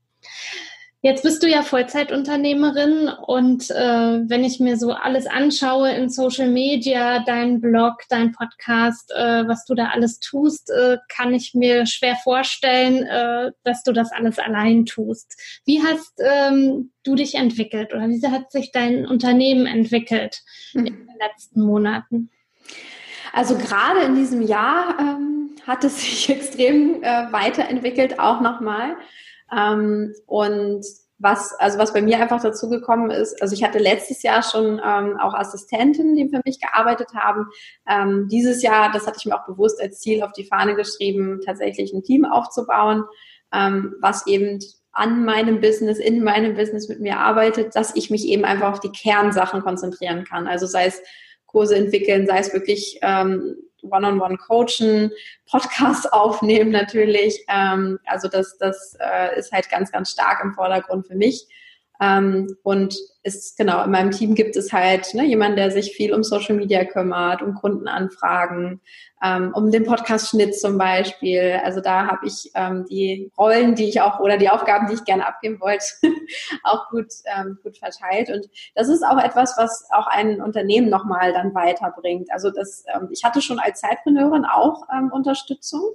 Jetzt bist du ja Vollzeitunternehmerin und äh, wenn ich mir so alles anschaue in Social Media, dein Blog, dein Podcast, äh, was du da alles tust, äh, kann ich mir schwer vorstellen, äh, dass du das alles allein tust. Wie hast ähm, du dich entwickelt oder wie hat sich dein Unternehmen entwickelt mhm. in den letzten Monaten? Also gerade in diesem Jahr ähm, hat es sich extrem äh, weiterentwickelt, auch nochmal. Ähm, und was, also was bei mir einfach dazu gekommen ist, also ich hatte letztes Jahr schon ähm, auch Assistenten, die für mich gearbeitet haben. Ähm, dieses Jahr, das hatte ich mir auch bewusst als Ziel auf die Fahne geschrieben, tatsächlich ein Team aufzubauen, ähm, was eben an meinem Business, in meinem Business mit mir arbeitet, dass ich mich eben einfach auf die Kernsachen konzentrieren kann. Also sei es Kurse entwickeln, sei es wirklich ähm, One-on-One coachen, Podcast aufnehmen natürlich. Ähm, also das, das äh, ist halt ganz, ganz stark im Vordergrund für mich. Ähm, und ist genau, in meinem Team gibt es halt ne, jemanden, der sich viel um Social Media kümmert, um Kundenanfragen, ähm, um den Podcast-Schnitt zum Beispiel. Also da habe ich ähm, die Rollen, die ich auch oder die Aufgaben, die ich gerne abgeben wollte, auch gut, ähm, gut verteilt. Und das ist auch etwas, was auch ein Unternehmen nochmal dann weiterbringt. Also das, ähm, ich hatte schon als Zeitpreneurin auch ähm, Unterstützung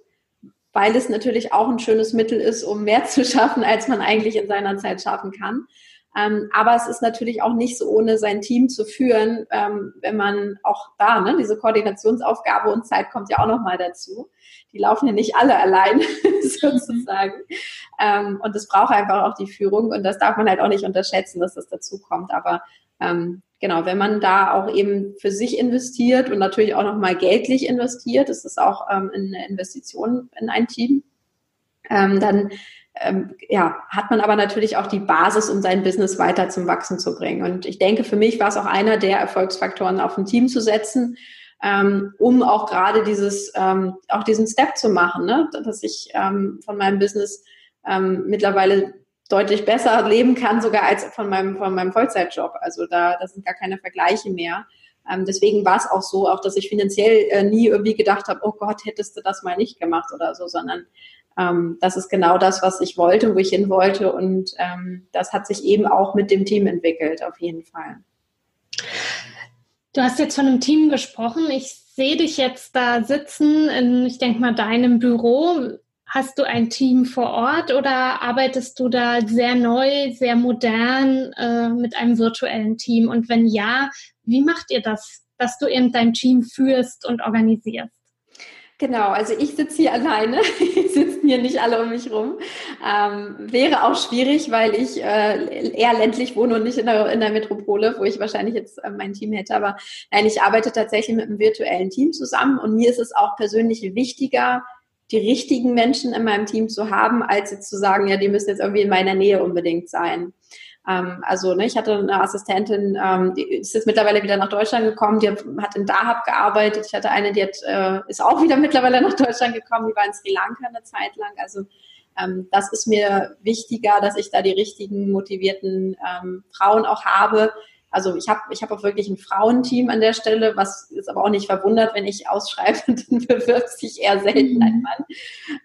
weil es natürlich auch ein schönes Mittel ist, um mehr zu schaffen, als man eigentlich in seiner Zeit schaffen kann. Ähm, aber es ist natürlich auch nicht so ohne sein Team zu führen, ähm, wenn man auch da, ne, diese Koordinationsaufgabe und Zeit kommt ja auch nochmal dazu. Die laufen ja nicht alle allein sozusagen. Ähm, und es braucht einfach auch die Führung und das darf man halt auch nicht unterschätzen, dass das dazu kommt. Aber ähm, genau, wenn man da auch eben für sich investiert und natürlich auch nochmal geldlich investiert, das ist auch ähm, eine Investition in ein Team, ähm, dann ähm, ja, hat man aber natürlich auch die Basis, um sein Business weiter zum Wachsen zu bringen. Und ich denke, für mich war es auch einer der Erfolgsfaktoren, auf ein Team zu setzen, ähm, um auch gerade dieses, ähm, auch diesen Step zu machen, ne? dass ich ähm, von meinem Business ähm, mittlerweile deutlich besser leben kann, sogar als von meinem, von meinem Vollzeitjob. Also da, das sind gar keine Vergleiche mehr. Ähm, deswegen war es auch so, auch dass ich finanziell äh, nie irgendwie gedacht habe, oh Gott, hättest du das mal nicht gemacht oder so, sondern ähm, das ist genau das, was ich wollte, wo ich hin wollte. Und ähm, das hat sich eben auch mit dem Team entwickelt, auf jeden Fall. Du hast jetzt von einem Team gesprochen. Ich sehe dich jetzt da sitzen in, ich denke mal, deinem Büro. Hast du ein Team vor Ort oder arbeitest du da sehr neu, sehr modern äh, mit einem virtuellen Team? Und wenn ja, wie macht ihr das, dass du eben dein Team führst und organisierst? Genau, also ich sitze hier alleine, sitzen hier nicht alle um mich rum. Ähm, wäre auch schwierig, weil ich äh, eher ländlich wohne und nicht in der, in der Metropole, wo ich wahrscheinlich jetzt äh, mein Team hätte. Aber nein, ich arbeite tatsächlich mit einem virtuellen Team zusammen und mir ist es auch persönlich wichtiger, die richtigen Menschen in meinem Team zu haben, als jetzt zu sagen, ja, die müssen jetzt irgendwie in meiner Nähe unbedingt sein. Ähm, also ne, ich hatte eine Assistentin, ähm, die ist jetzt mittlerweile wieder nach Deutschland gekommen, die hat in Dahab gearbeitet. Ich hatte eine, die hat, äh, ist auch wieder mittlerweile nach Deutschland gekommen, die war in Sri Lanka eine Zeit lang. Also ähm, das ist mir wichtiger, dass ich da die richtigen motivierten ähm, Frauen auch habe. Also ich habe ich hab auch wirklich ein Frauenteam an der Stelle, was ist aber auch nicht verwundert, wenn ich ausschreibe, dann bewirbt sich eher selten ein Mann.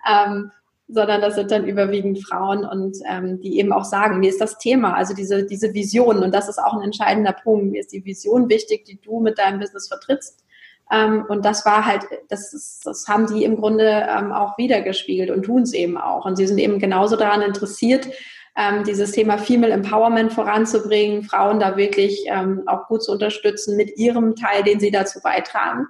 Ähm, sondern das sind dann überwiegend Frauen und ähm, die eben auch sagen, mir ist das Thema, also diese, diese Vision und das ist auch ein entscheidender Punkt. Mir ist die Vision wichtig, die du mit deinem Business vertrittst. Ähm, und das war halt, das, ist, das haben die im Grunde ähm, auch wiedergespiegelt und tun es eben auch. Und sie sind eben genauso daran interessiert, ähm, dieses Thema Female Empowerment voranzubringen, Frauen da wirklich ähm, auch gut zu unterstützen mit ihrem Teil, den sie dazu beitragen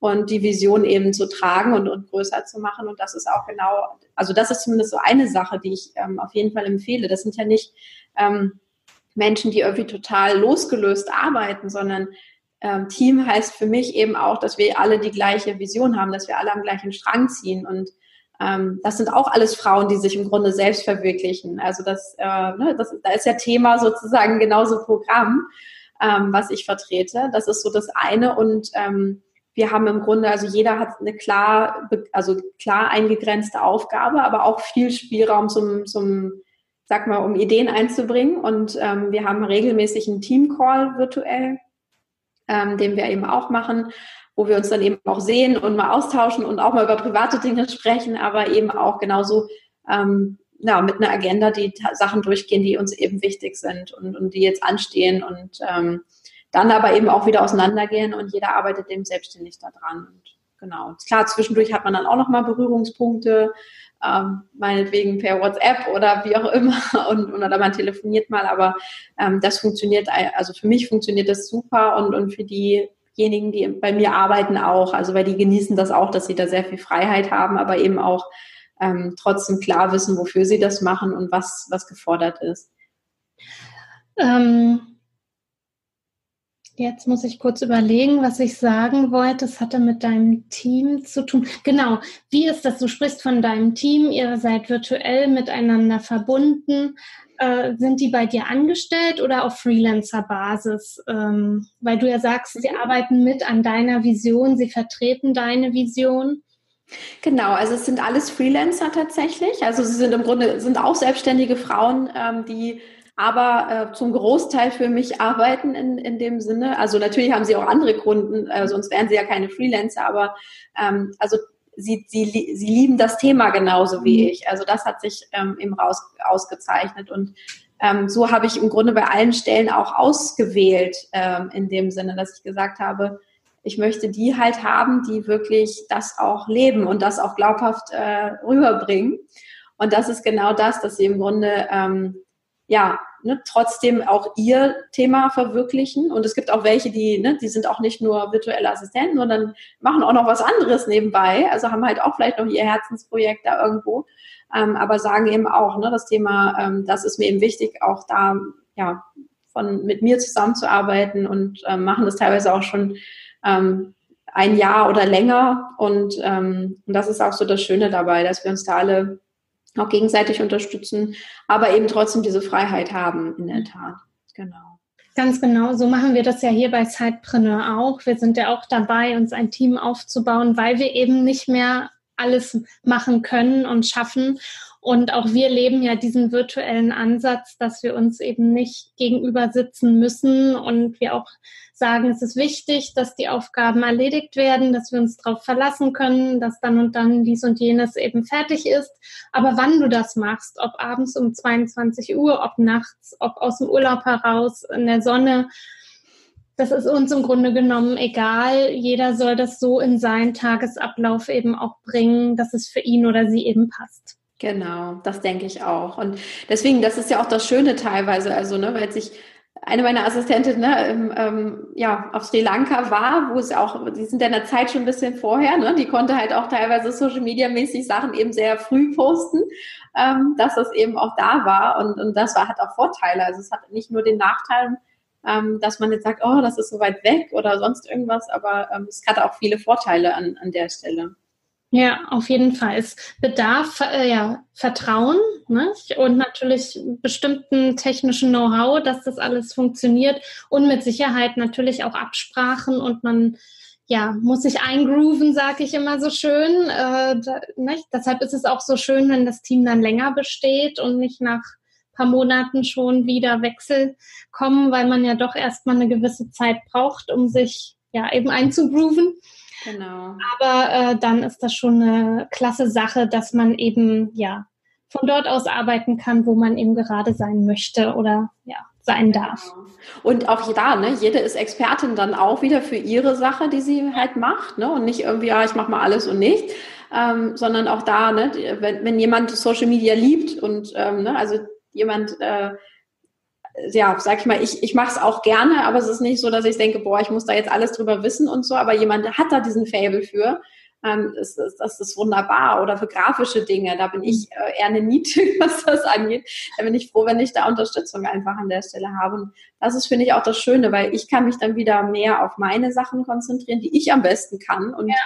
und die Vision eben zu tragen und, und größer zu machen. Und das ist auch genau, also das ist zumindest so eine Sache, die ich ähm, auf jeden Fall empfehle. Das sind ja nicht ähm, Menschen, die irgendwie total losgelöst arbeiten, sondern ähm, Team heißt für mich eben auch, dass wir alle die gleiche Vision haben, dass wir alle am gleichen Strang ziehen und ähm, das sind auch alles Frauen, die sich im Grunde selbst verwirklichen. Also das, äh, ne, das, da ist ja Thema sozusagen genauso Programm. ähm, was ich vertrete. Das ist so das eine und ähm, wir haben im Grunde, also jeder hat eine klar, also klar eingegrenzte Aufgabe, aber auch viel Spielraum zum, zum sag mal, um Ideen einzubringen. Und ähm, wir haben regelmäßig einen Team-Call virtuell, ähm, den wir eben auch machen, wo wir uns dann eben auch sehen und mal austauschen und auch mal über private Dinge sprechen, aber eben auch genauso ähm, ja, mit einer Agenda, die Sachen durchgehen, die uns eben wichtig sind und, und die jetzt anstehen und ähm, dann aber eben auch wieder auseinandergehen und jeder arbeitet eben selbstständig daran. Und genau. Klar, zwischendurch hat man dann auch nochmal Berührungspunkte, ähm, meinetwegen per WhatsApp oder wie auch immer und, oder man telefoniert mal, aber ähm, das funktioniert, also für mich funktioniert das super und, und für diejenigen, die bei mir arbeiten auch, also weil die genießen das auch, dass sie da sehr viel Freiheit haben, aber eben auch ähm, trotzdem klar wissen, wofür sie das machen und was, was gefordert ist. Ähm, Jetzt muss ich kurz überlegen, was ich sagen wollte. Das hatte mit deinem Team zu tun. Genau. Wie ist das? Du sprichst von deinem Team. Ihr seid virtuell miteinander verbunden. Äh, sind die bei dir angestellt oder auf Freelancer-Basis? Ähm, weil du ja sagst, sie arbeiten mit an deiner Vision, sie vertreten deine Vision. Genau, also es sind alles Freelancer tatsächlich. Also sie sind im Grunde sind auch selbstständige Frauen, ähm, die aber äh, zum Großteil für mich arbeiten in, in dem Sinne. Also natürlich haben sie auch andere Kunden, äh, sonst wären sie ja keine Freelancer, aber ähm, also sie, sie, sie lieben das Thema genauso wie mhm. ich. Also das hat sich ähm, eben raus, ausgezeichnet und ähm, so habe ich im Grunde bei allen Stellen auch ausgewählt, ähm, in dem Sinne, dass ich gesagt habe, ich möchte die halt haben, die wirklich das auch leben und das auch glaubhaft äh, rüberbringen. Und das ist genau das, dass sie im Grunde ähm, ja ne, trotzdem auch ihr Thema verwirklichen. Und es gibt auch welche, die, ne, die sind auch nicht nur virtuelle Assistenten, sondern machen auch noch was anderes nebenbei. Also haben halt auch vielleicht noch ihr Herzensprojekt da irgendwo. Ähm, aber sagen eben auch, ne, das Thema, ähm, das ist mir eben wichtig, auch da ja von mit mir zusammenzuarbeiten und ähm, machen das teilweise auch schon ähm, ein Jahr oder länger. Und, ähm, und das ist auch so das Schöne dabei, dass wir uns da alle auch gegenseitig unterstützen, aber eben trotzdem diese Freiheit haben, in der Tat. Genau. Ganz genau, so machen wir das ja hier bei Sidepreneur auch. Wir sind ja auch dabei, uns ein Team aufzubauen, weil wir eben nicht mehr alles machen können und schaffen. Und auch wir leben ja diesen virtuellen Ansatz, dass wir uns eben nicht gegenüber sitzen müssen und wir auch sagen, es ist wichtig, dass die Aufgaben erledigt werden, dass wir uns darauf verlassen können, dass dann und dann dies und jenes eben fertig ist. Aber wann du das machst, ob abends um 22 Uhr, ob nachts, ob aus dem Urlaub heraus, in der Sonne, das ist uns im Grunde genommen egal. Jeder soll das so in seinen Tagesablauf eben auch bringen, dass es für ihn oder sie eben passt. Genau, das denke ich auch. Und deswegen, das ist ja auch das Schöne teilweise, also, ne, weil sich eine meiner Assistentinnen ne, ähm, ähm, ja, auf Sri Lanka war, wo es auch, die sind ja in der Zeit schon ein bisschen vorher, ne, die konnte halt auch teilweise Social Media mäßig Sachen eben sehr früh posten, ähm, dass das eben auch da war und, und das war, hat auch Vorteile. Also es hat nicht nur den Nachteil, ähm, dass man jetzt sagt, oh, das ist so weit weg oder sonst irgendwas, aber ähm, es hat auch viele Vorteile an, an der Stelle. Ja, auf jeden Fall. Es bedarf äh, ja Vertrauen ne? und natürlich bestimmten technischen Know-how, dass das alles funktioniert und mit Sicherheit natürlich auch Absprachen und man ja muss sich eingrooven, sage ich immer so schön. Äh, da, ne? Deshalb ist es auch so schön, wenn das Team dann länger besteht und nicht nach paar Monaten schon wieder Wechsel kommen, weil man ja doch erstmal eine gewisse Zeit braucht, um sich ja eben einzugrooven. Genau. Aber äh, dann ist das schon eine klasse Sache, dass man eben ja von dort aus arbeiten kann, wo man eben gerade sein möchte oder ja sein genau. darf. Genau. Und auch da, ne, jede ist Expertin dann auch wieder für ihre Sache, die sie halt macht, ne, und nicht irgendwie, ja, ich mache mal alles und nicht, ähm, sondern auch da, ne, wenn, wenn jemand Social Media liebt und ähm, ne, also jemand äh, ja, sag ich mal, ich, ich mache es auch gerne, aber es ist nicht so, dass ich denke, boah, ich muss da jetzt alles drüber wissen und so, aber jemand hat da diesen Fable für. Ähm, das, das, das ist wunderbar. Oder für grafische Dinge, da bin ich äh, eher eine Niete, was das angeht. Da bin ich froh, wenn ich da Unterstützung einfach an der Stelle habe. Und das ist, finde ich, auch das Schöne, weil ich kann mich dann wieder mehr auf meine Sachen konzentrieren, die ich am besten kann. Und ja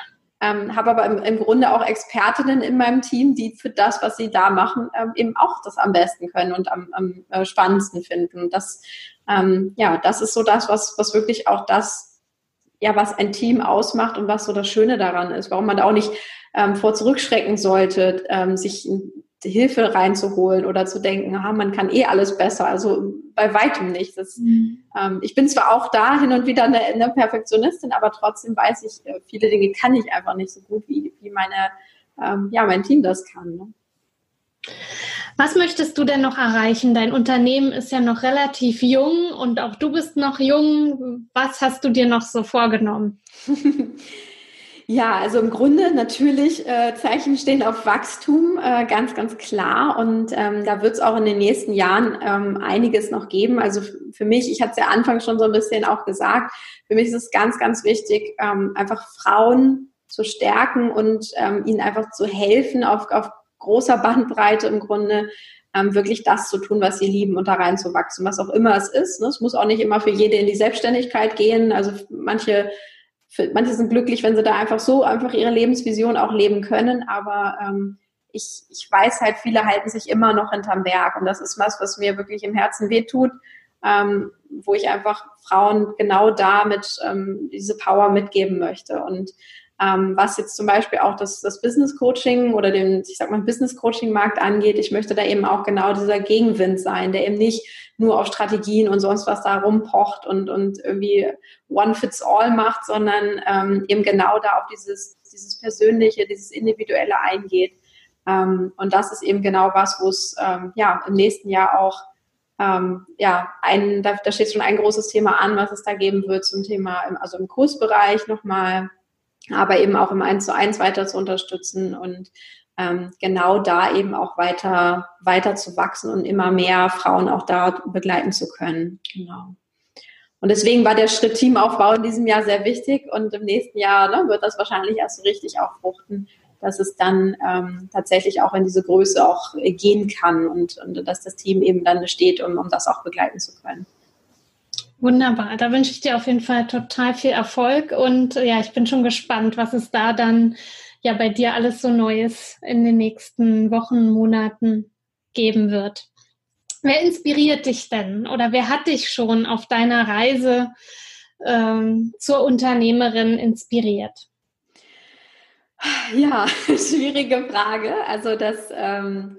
ähm, habe aber im, im, Grunde auch Expertinnen in meinem Team, die für das, was sie da machen, ähm, eben auch das am besten können und am, am äh, spannendsten finden. Und das, ähm, ja, das ist so das, was, was wirklich auch das, ja, was ein Team ausmacht und was so das Schöne daran ist, warum man da auch nicht ähm, vor zurückschrecken sollte, ähm, sich Hilfe reinzuholen oder zu denken, aha, man kann eh alles besser. Also bei weitem nicht. Das, mhm. ähm, ich bin zwar auch da hin und wieder eine, eine Perfektionistin, aber trotzdem weiß ich, äh, viele Dinge kann ich einfach nicht so gut, wie, wie meine, ähm, ja, mein Team das kann. Ne? Was möchtest du denn noch erreichen? Dein Unternehmen ist ja noch relativ jung und auch du bist noch jung. Was hast du dir noch so vorgenommen? Ja, also im Grunde natürlich äh, Zeichen stehen auf Wachstum, äh, ganz, ganz klar. Und ähm, da wird es auch in den nächsten Jahren ähm, einiges noch geben. Also für mich, ich hatte es ja Anfang schon so ein bisschen auch gesagt, für mich ist es ganz, ganz wichtig, ähm, einfach Frauen zu stärken und ähm, ihnen einfach zu helfen, auf, auf großer Bandbreite im Grunde ähm, wirklich das zu tun, was sie lieben und da reinzuwachsen, was auch immer es ist. Ne? Es muss auch nicht immer für jede in die Selbstständigkeit gehen. Also manche manche sind glücklich, wenn sie da einfach so einfach ihre Lebensvision auch leben können, aber ähm, ich, ich weiß halt, viele halten sich immer noch hinterm Berg und das ist was, was mir wirklich im Herzen wehtut, ähm, wo ich einfach Frauen genau damit ähm, diese Power mitgeben möchte und ähm, was jetzt zum Beispiel auch das, das Business Coaching oder den, ich sag mal, Business Coaching Markt angeht, ich möchte da eben auch genau dieser Gegenwind sein, der eben nicht nur auf Strategien und sonst was da rumpocht und, und irgendwie one fits all macht, sondern ähm, eben genau da auf dieses, dieses Persönliche, dieses Individuelle eingeht. Ähm, und das ist eben genau was, wo es ähm, ja im nächsten Jahr auch ähm, ja, ein, da, da steht schon ein großes Thema an, was es da geben wird zum Thema, im, also im Kursbereich nochmal, aber eben auch im 1 zu 1 weiter zu unterstützen und ähm, genau da eben auch weiter, weiter zu wachsen und immer mehr Frauen auch da begleiten zu können. Genau. Und deswegen war der Schritt Teamaufbau in diesem Jahr sehr wichtig und im nächsten Jahr ne, wird das wahrscheinlich erst so richtig auch fruchten, dass es dann ähm, tatsächlich auch in diese Größe auch gehen kann und, und dass das Team eben dann steht, um, um das auch begleiten zu können. Wunderbar, da wünsche ich dir auf jeden Fall total viel Erfolg und ja, ich bin schon gespannt, was es da dann ja bei dir alles so Neues in den nächsten Wochen, Monaten geben wird. Wer inspiriert dich denn oder wer hat dich schon auf deiner Reise ähm, zur Unternehmerin inspiriert? Ja, schwierige Frage. Also das ähm,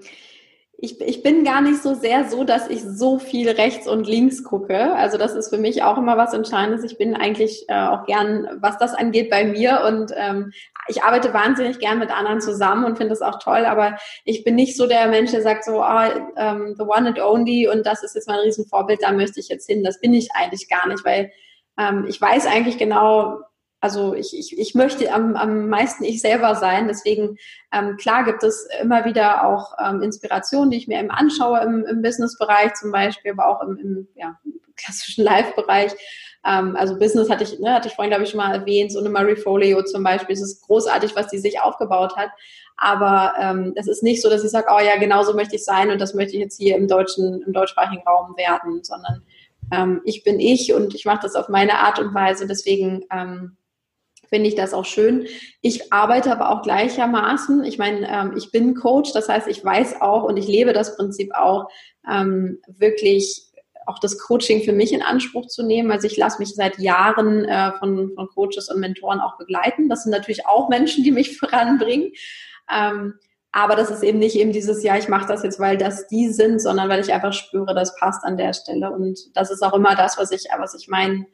ich, ich bin gar nicht so sehr so, dass ich so viel rechts und links gucke. Also das ist für mich auch immer was Entscheidendes. Ich bin eigentlich äh, auch gern, was das angeht, bei mir und ähm, ich arbeite wahnsinnig gern mit anderen zusammen und finde das auch toll, aber ich bin nicht so der Mensch, der sagt so, oh, um, the one and only und das ist jetzt mein Riesenvorbild, da möchte ich jetzt hin. Das bin ich eigentlich gar nicht, weil ähm, ich weiß eigentlich genau, also ich, ich, ich möchte am, am meisten ich selber sein. Deswegen, ähm, klar gibt es immer wieder auch ähm, Inspirationen, die ich mir eben anschaue im, im Business-Bereich zum Beispiel, aber auch im, im ja, klassischen Live-Bereich. Ähm, also Business hatte ich, ne, hatte ich vorhin, glaube ich, schon mal erwähnt, so eine Marie Folio zum Beispiel. Es ist großartig, was die sich aufgebaut hat. Aber ähm, es ist nicht so, dass ich sage, oh ja, genau so möchte ich sein und das möchte ich jetzt hier im deutschen, im deutschsprachigen Raum werden, sondern ähm, ich bin ich und ich mache das auf meine Art und Weise. Deswegen ähm, finde ich das auch schön. Ich arbeite aber auch gleichermaßen. Ich meine, ähm, ich bin Coach, das heißt, ich weiß auch und ich lebe das Prinzip auch, ähm, wirklich auch das Coaching für mich in Anspruch zu nehmen. Also ich lasse mich seit Jahren äh, von, von Coaches und Mentoren auch begleiten. Das sind natürlich auch Menschen, die mich voranbringen. Ähm, aber das ist eben nicht eben dieses Jahr, ich mache das jetzt, weil das die sind, sondern weil ich einfach spüre, das passt an der Stelle. Und das ist auch immer das, was ich, was ich meinen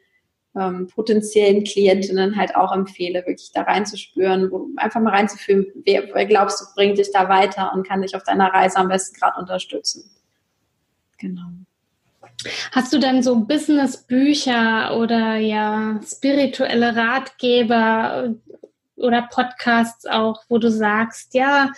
ähm, potenziellen Klientinnen halt auch empfehle, wirklich da reinzuspüren, einfach mal reinzufühlen, wer, wer glaubst du, bringt dich da weiter und kann dich auf deiner Reise am besten gerade unterstützen. Genau. Hast du denn so Business-Bücher oder ja spirituelle Ratgeber oder Podcasts auch, wo du sagst, ja,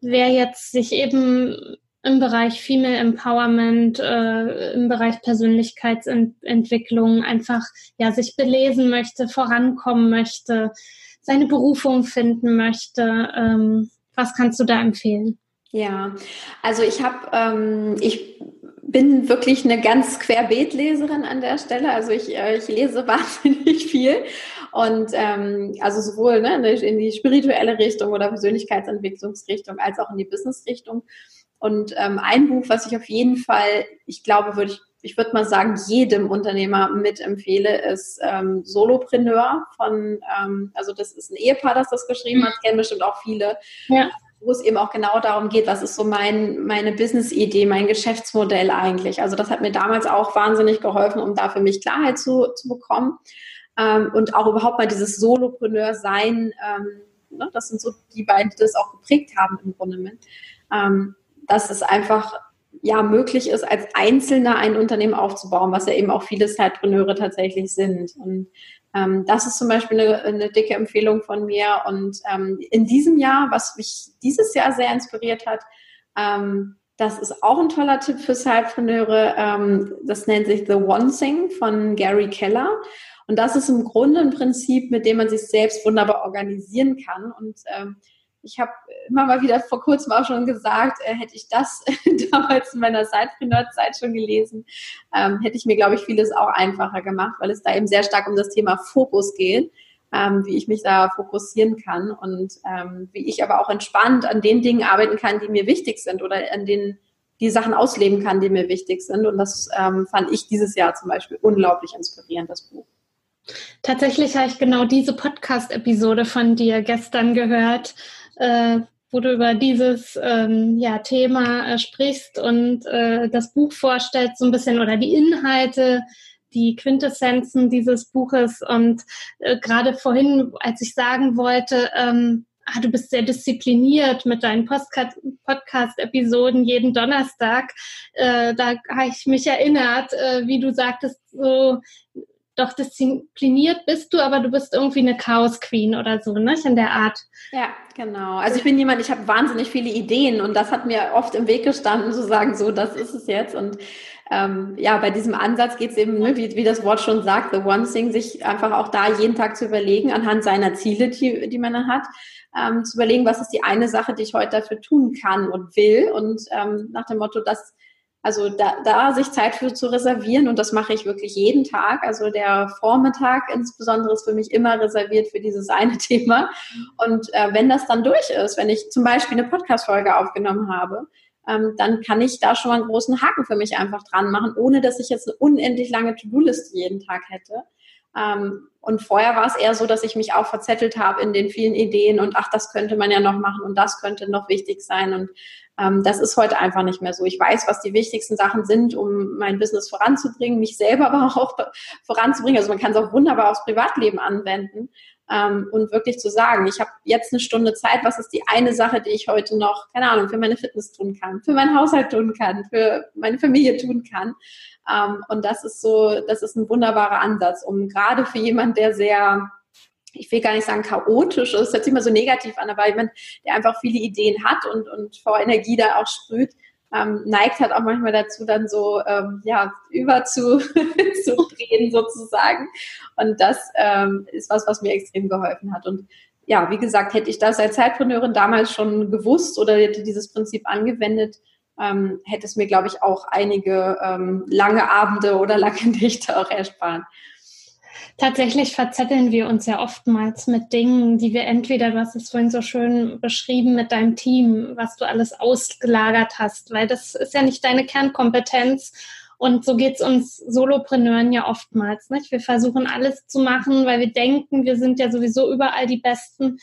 wer jetzt sich eben im Bereich Female Empowerment, äh, im Bereich Persönlichkeitsentwicklung einfach ja sich belesen möchte, vorankommen möchte, seine Berufung finden möchte. Ähm, was kannst du da empfehlen? Ja, also ich habe, ähm, ich bin wirklich eine ganz Querbeetleserin an der Stelle. Also ich, äh, ich lese wahnsinnig viel. Und ähm, also sowohl ne, in die spirituelle Richtung oder Persönlichkeitsentwicklungsrichtung als auch in die Businessrichtung. Und ähm, ein Buch, was ich auf jeden Fall, ich glaube, würde ich, ich würde mal sagen, jedem Unternehmer mitempfehle, ist ähm, Solopreneur von, ähm, also das ist ein Ehepaar, das das geschrieben hat, kennen bestimmt auch viele. Ja wo es eben auch genau darum geht, was ist so mein, meine Business-Idee, mein Geschäftsmodell eigentlich. Also das hat mir damals auch wahnsinnig geholfen, um da für mich Klarheit zu, zu bekommen. Ähm, und auch überhaupt mal dieses Solopreneur-Sein, ähm, ne, das sind so die beiden, die das auch geprägt haben im Grunde mit. Ähm, dass es einfach ja möglich ist, als Einzelner ein Unternehmen aufzubauen, was ja eben auch viele Zeitpreneure tatsächlich sind. Und ähm, das ist zum Beispiel eine, eine, dicke Empfehlung von mir. Und ähm, in diesem Jahr, was mich dieses Jahr sehr inspiriert hat, ähm, das ist auch ein toller Tipp für Sidepreneure. Ähm, das nennt sich The One Thing von Gary Keller. Und das ist im Grunde ein Prinzip, mit dem man sich selbst wunderbar organisieren kann. Und ähm, ich habe immer mal wieder vor kurzem auch schon gesagt, äh, hätte ich das damals in meiner Sidepreneur-Zeit schon gelesen, ähm, hätte ich mir, glaube ich, vieles auch einfacher gemacht, weil es da eben sehr stark um das Thema Fokus geht, ähm, wie ich mich da fokussieren kann und ähm, wie ich aber auch entspannt an den Dingen arbeiten kann, die mir wichtig sind oder an den die Sachen ausleben kann, die mir wichtig sind. Und das ähm, fand ich dieses Jahr zum Beispiel unglaublich inspirierend, das Buch. Tatsächlich habe ich genau diese Podcast-Episode von dir gestern gehört äh, wo du über dieses ähm, ja, Thema äh, sprichst und äh, das Buch vorstellst, so ein bisschen oder die Inhalte, die Quintessenzen dieses Buches. Und äh, gerade vorhin, als ich sagen wollte, ähm, ah, du bist sehr diszipliniert mit deinen Podcast-Episoden jeden Donnerstag, äh, da habe ich mich erinnert, äh, wie du sagtest, so doch diszipliniert bist du, aber du bist irgendwie eine Chaos Queen oder so, ne? In der Art. Ja, genau. Also ich bin jemand, ich habe wahnsinnig viele Ideen und das hat mir oft im Weg gestanden, zu sagen, so, das ist es jetzt. Und ähm, ja, bei diesem Ansatz geht es eben, ne, wie, wie das Wort schon sagt, the one thing, sich einfach auch da jeden Tag zu überlegen, anhand seiner Ziele, die, die man hat, ähm, zu überlegen, was ist die eine Sache, die ich heute dafür tun kann und will. Und ähm, nach dem Motto, das also da, da sich Zeit für zu reservieren und das mache ich wirklich jeden Tag. Also der Vormittag insbesondere ist für mich immer reserviert für dieses eine Thema. Und äh, wenn das dann durch ist, wenn ich zum Beispiel eine Podcast-Folge aufgenommen habe, ähm, dann kann ich da schon mal einen großen Haken für mich einfach dran machen, ohne dass ich jetzt eine unendlich lange To-Do-Liste jeden Tag hätte. Ähm, und vorher war es eher so, dass ich mich auch verzettelt habe in den vielen Ideen und ach, das könnte man ja noch machen und das könnte noch wichtig sein. Und ähm, das ist heute einfach nicht mehr so. Ich weiß, was die wichtigsten Sachen sind, um mein Business voranzubringen, mich selber aber auch voranzubringen. Also man kann es auch wunderbar aufs Privatleben anwenden ähm, und wirklich zu sagen, ich habe jetzt eine Stunde Zeit, was ist die eine Sache, die ich heute noch, keine Ahnung, für meine Fitness tun kann, für meinen Haushalt tun kann, für meine Familie tun kann. Ähm, und das ist so, das ist ein wunderbarer Ansatz, um gerade für jemanden, der sehr ich will gar nicht sagen chaotisch, das hört sich immer so negativ an, aber jemand, der einfach viele Ideen hat und, und vor Energie da auch sprüht, ähm, neigt halt auch manchmal dazu, dann so ähm, ja, über zu, zu drehen sozusagen. Und das ähm, ist was, was mir extrem geholfen hat. Und ja, wie gesagt, hätte ich das als Zeitpreneurin damals schon gewusst oder hätte dieses Prinzip angewendet, ähm, hätte es mir, glaube ich, auch einige ähm, lange Abende oder lange Nächte auch erspart. Tatsächlich verzetteln wir uns ja oftmals mit Dingen, die wir entweder, du hast es vorhin so schön beschrieben mit deinem Team, was du alles ausgelagert hast, weil das ist ja nicht deine Kernkompetenz. Und so geht es uns Solopreneuren ja oftmals. Nicht? Wir versuchen alles zu machen, weil wir denken, wir sind ja sowieso überall die Besten.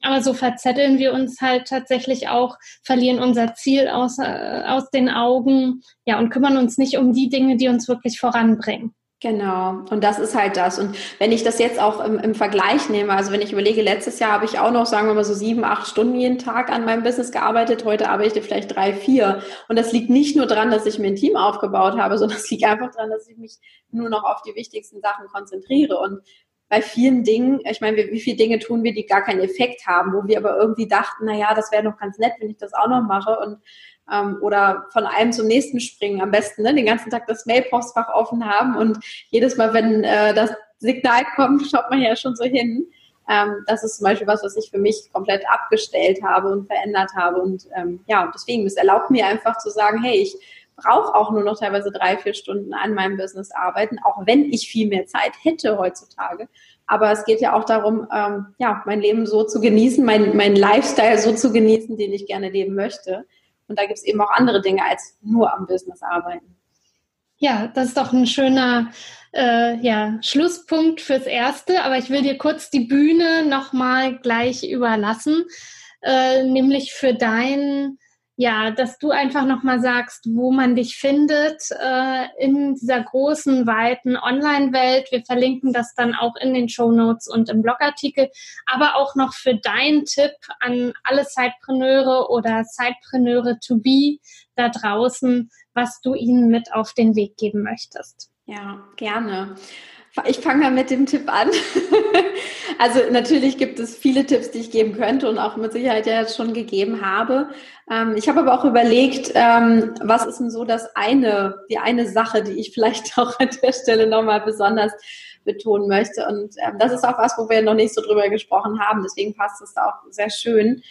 Aber so verzetteln wir uns halt tatsächlich auch, verlieren unser Ziel aus, äh, aus den Augen, ja, und kümmern uns nicht um die Dinge, die uns wirklich voranbringen. Genau, und das ist halt das. Und wenn ich das jetzt auch im, im, Vergleich nehme, also wenn ich überlege, letztes Jahr habe ich auch noch, sagen wir mal, so sieben, acht Stunden jeden Tag an meinem Business gearbeitet, heute arbeite ich vielleicht drei, vier. Und das liegt nicht nur daran, dass ich mir ein Team aufgebaut habe, sondern es liegt einfach daran, dass ich mich nur noch auf die wichtigsten Sachen konzentriere. Und bei vielen Dingen, ich meine, wie viele Dinge tun wir, die gar keinen Effekt haben, wo wir aber irgendwie dachten, na ja, das wäre noch ganz nett, wenn ich das auch noch mache. Und ähm, oder von einem zum nächsten springen. Am besten ne, den ganzen Tag das Mailpostfach offen haben und jedes Mal, wenn äh, das Signal kommt, schaut man ja schon so hin. Ähm, das ist zum Beispiel was, was ich für mich komplett abgestellt habe und verändert habe. Und ähm, ja, deswegen, es erlaubt mir einfach zu sagen, hey, ich brauche auch nur noch teilweise drei, vier Stunden an meinem Business arbeiten, auch wenn ich viel mehr Zeit hätte heutzutage. Aber es geht ja auch darum, ähm, ja, mein Leben so zu genießen, mein, mein Lifestyle so zu genießen, den ich gerne leben möchte. Und da gibt es eben auch andere Dinge als nur am Business arbeiten. Ja, das ist doch ein schöner äh, ja, Schlusspunkt fürs Erste. Aber ich will dir kurz die Bühne nochmal gleich überlassen, äh, nämlich für dein ja, dass du einfach nochmal sagst, wo man dich findet äh, in dieser großen, weiten Online-Welt. Wir verlinken das dann auch in den Show Notes und im Blogartikel, aber auch noch für deinen Tipp an alle Zeitpreneure oder Zeitpreneure to be da draußen, was du ihnen mit auf den Weg geben möchtest. Ja, gerne. Ich fange mal mit dem Tipp an. also natürlich gibt es viele Tipps, die ich geben könnte und auch mit Sicherheit ja jetzt schon gegeben habe. Ähm, ich habe aber auch überlegt, ähm, was ist denn so das eine, die eine Sache, die ich vielleicht auch an der Stelle nochmal besonders betonen möchte. Und ähm, das ist auch was, wo wir noch nicht so drüber gesprochen haben. Deswegen passt es auch sehr schön.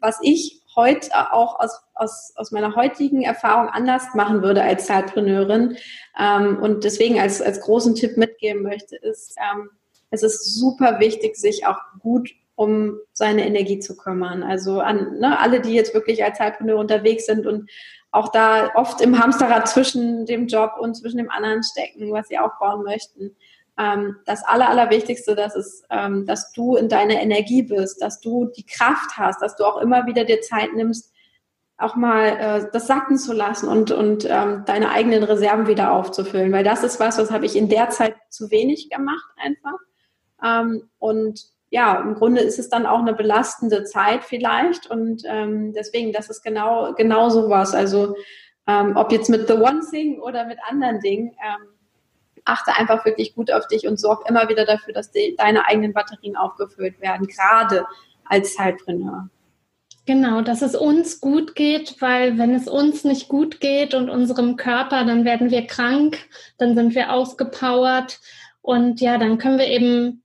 was ich heute auch aus, aus, aus meiner heutigen Erfahrung anders machen würde als Zeitpreneurin ähm, und deswegen als, als großen Tipp mitgeben möchte, ist, ähm, es ist super wichtig, sich auch gut um seine Energie zu kümmern. Also an ne, alle, die jetzt wirklich als Zeitpreneur unterwegs sind und auch da oft im Hamsterrad zwischen dem Job und zwischen dem anderen stecken, was sie aufbauen möchten. Ähm, das Aller, Allerwichtigste, das ist, ähm, dass du in deiner Energie bist, dass du die Kraft hast, dass du auch immer wieder dir Zeit nimmst, auch mal äh, das sacken zu lassen und, und ähm, deine eigenen Reserven wieder aufzufüllen. Weil das ist was, was habe ich in der Zeit zu wenig gemacht einfach. Ähm, und ja, im Grunde ist es dann auch eine belastende Zeit vielleicht. Und ähm, deswegen, das ist genau, genau sowas. Also ähm, ob jetzt mit The One Thing oder mit anderen Dingen, ähm, achte einfach wirklich gut auf dich und sorg immer wieder dafür, dass die, deine eigenen Batterien aufgefüllt werden, gerade als Zeitpreneur. Genau, dass es uns gut geht, weil wenn es uns nicht gut geht und unserem Körper, dann werden wir krank, dann sind wir ausgepowert und ja, dann können wir eben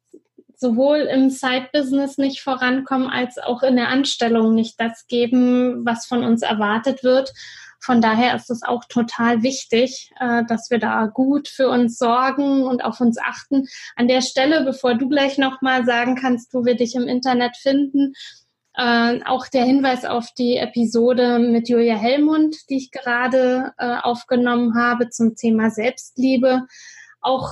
sowohl im Side-Business nicht vorankommen, als auch in der Anstellung nicht das geben, was von uns erwartet wird. Von daher ist es auch total wichtig, äh, dass wir da gut für uns sorgen und auf uns achten. An der Stelle, bevor du gleich nochmal sagen kannst, wo wir dich im Internet finden, äh, auch der Hinweis auf die Episode mit Julia Hellmund, die ich gerade äh, aufgenommen habe zum Thema Selbstliebe. Auch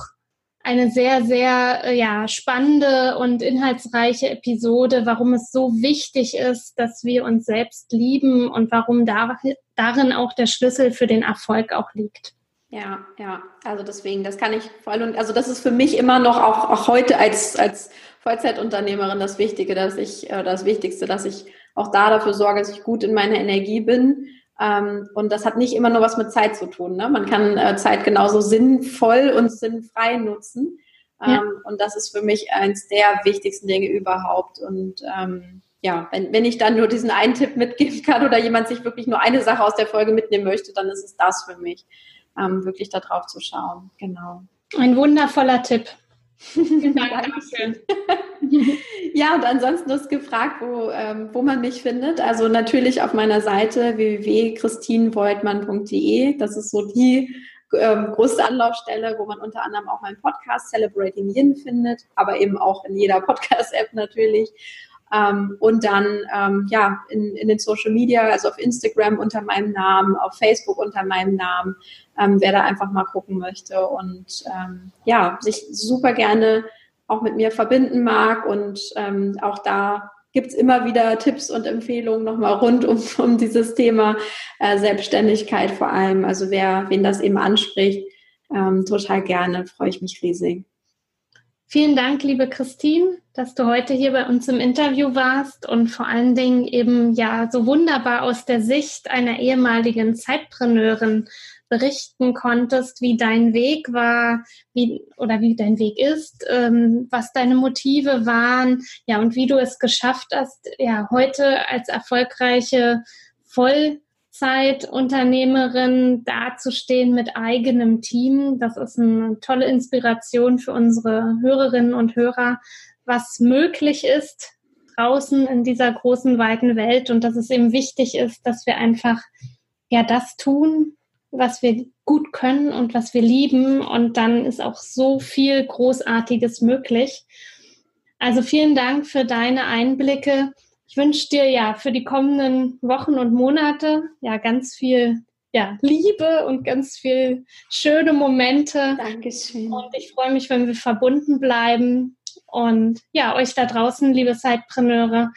eine sehr, sehr äh, ja, spannende und inhaltsreiche Episode, warum es so wichtig ist, dass wir uns selbst lieben und warum da, darin auch der Schlüssel für den Erfolg auch liegt. Ja, ja, also deswegen, das kann ich voll und also das ist für mich immer noch auch, auch heute als, als Vollzeitunternehmerin das Wichtige, dass ich, äh, das Wichtigste, dass ich auch da dafür sorge, dass ich gut in meiner Energie bin, und das hat nicht immer nur was mit Zeit zu tun. Ne? Man kann äh, Zeit genauso sinnvoll und sinnfrei nutzen. Ähm, ja. Und das ist für mich eins der wichtigsten Dinge überhaupt. Und ähm, ja, wenn, wenn ich dann nur diesen einen Tipp mitgeben kann oder jemand sich wirklich nur eine Sache aus der Folge mitnehmen möchte, dann ist es das für mich, ähm, wirklich da drauf zu schauen. Genau. Ein wundervoller Tipp. Dankeschön. ja, und ansonsten ist gefragt, wo, ähm, wo man mich findet. Also natürlich auf meiner Seite www.christinenvoigtmann.de. Das ist so die ähm, große Anlaufstelle, wo man unter anderem auch meinen Podcast Celebrating Yin findet, aber eben auch in jeder Podcast-App natürlich. Ähm, und dann ähm, ja in, in den Social Media, also auf Instagram unter meinem Namen, auf Facebook unter meinem Namen, ähm, wer da einfach mal gucken möchte und ähm, ja, sich super gerne auch mit mir verbinden mag. Und ähm, auch da gibt's immer wieder Tipps und Empfehlungen nochmal rund um, um dieses Thema äh, Selbstständigkeit vor allem. Also wer, wen das eben anspricht, ähm, total gerne, freue ich mich riesig. Vielen Dank, liebe Christine, dass du heute hier bei uns im Interview warst und vor allen Dingen eben ja so wunderbar aus der Sicht einer ehemaligen Zeitpreneurin berichten konntest, wie dein Weg war, wie oder wie dein Weg ist, ähm, was deine Motive waren, ja und wie du es geschafft hast, ja heute als erfolgreiche Vollzeitunternehmerin dazustehen mit eigenem Team. Das ist eine tolle Inspiration für unsere Hörerinnen und Hörer, was möglich ist draußen in dieser großen weiten Welt und dass es eben wichtig ist, dass wir einfach ja das tun, was wir gut können und was wir lieben. Und dann ist auch so viel Großartiges möglich. Also vielen Dank für deine Einblicke. Ich wünsche dir ja für die kommenden Wochen und Monate ja ganz viel ja, Liebe und ganz viel schöne Momente. Dankeschön. Und ich freue mich, wenn wir verbunden bleiben. Und ja, euch da draußen, liebe Zeitpreneure,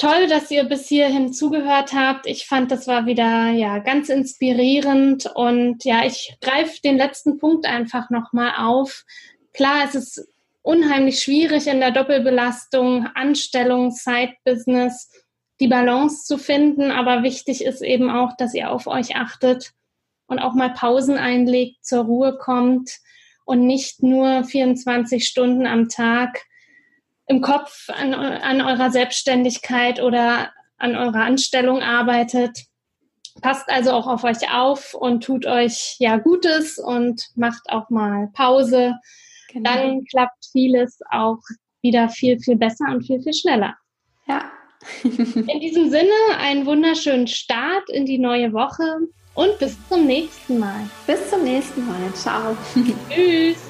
toll, dass ihr bis hierhin zugehört habt. Ich fand, das war wieder ja ganz inspirierend und ja, ich greife den letzten Punkt einfach nochmal auf. Klar, es ist unheimlich schwierig in der Doppelbelastung, Anstellung, Side-Business, die Balance zu finden, aber wichtig ist eben auch, dass ihr auf euch achtet und auch mal Pausen einlegt, zur Ruhe kommt und nicht nur 24 Stunden am Tag im Kopf an, an eurer Selbstständigkeit oder an eurer Anstellung arbeitet. Passt also auch auf euch auf und tut euch ja Gutes und macht auch mal Pause. Genau. Dann klappt vieles auch wieder viel, viel besser und viel, viel schneller. Ja. in diesem Sinne einen wunderschönen Start in die neue Woche und bis zum nächsten Mal. Bis zum nächsten Mal. Ciao. Tschüss.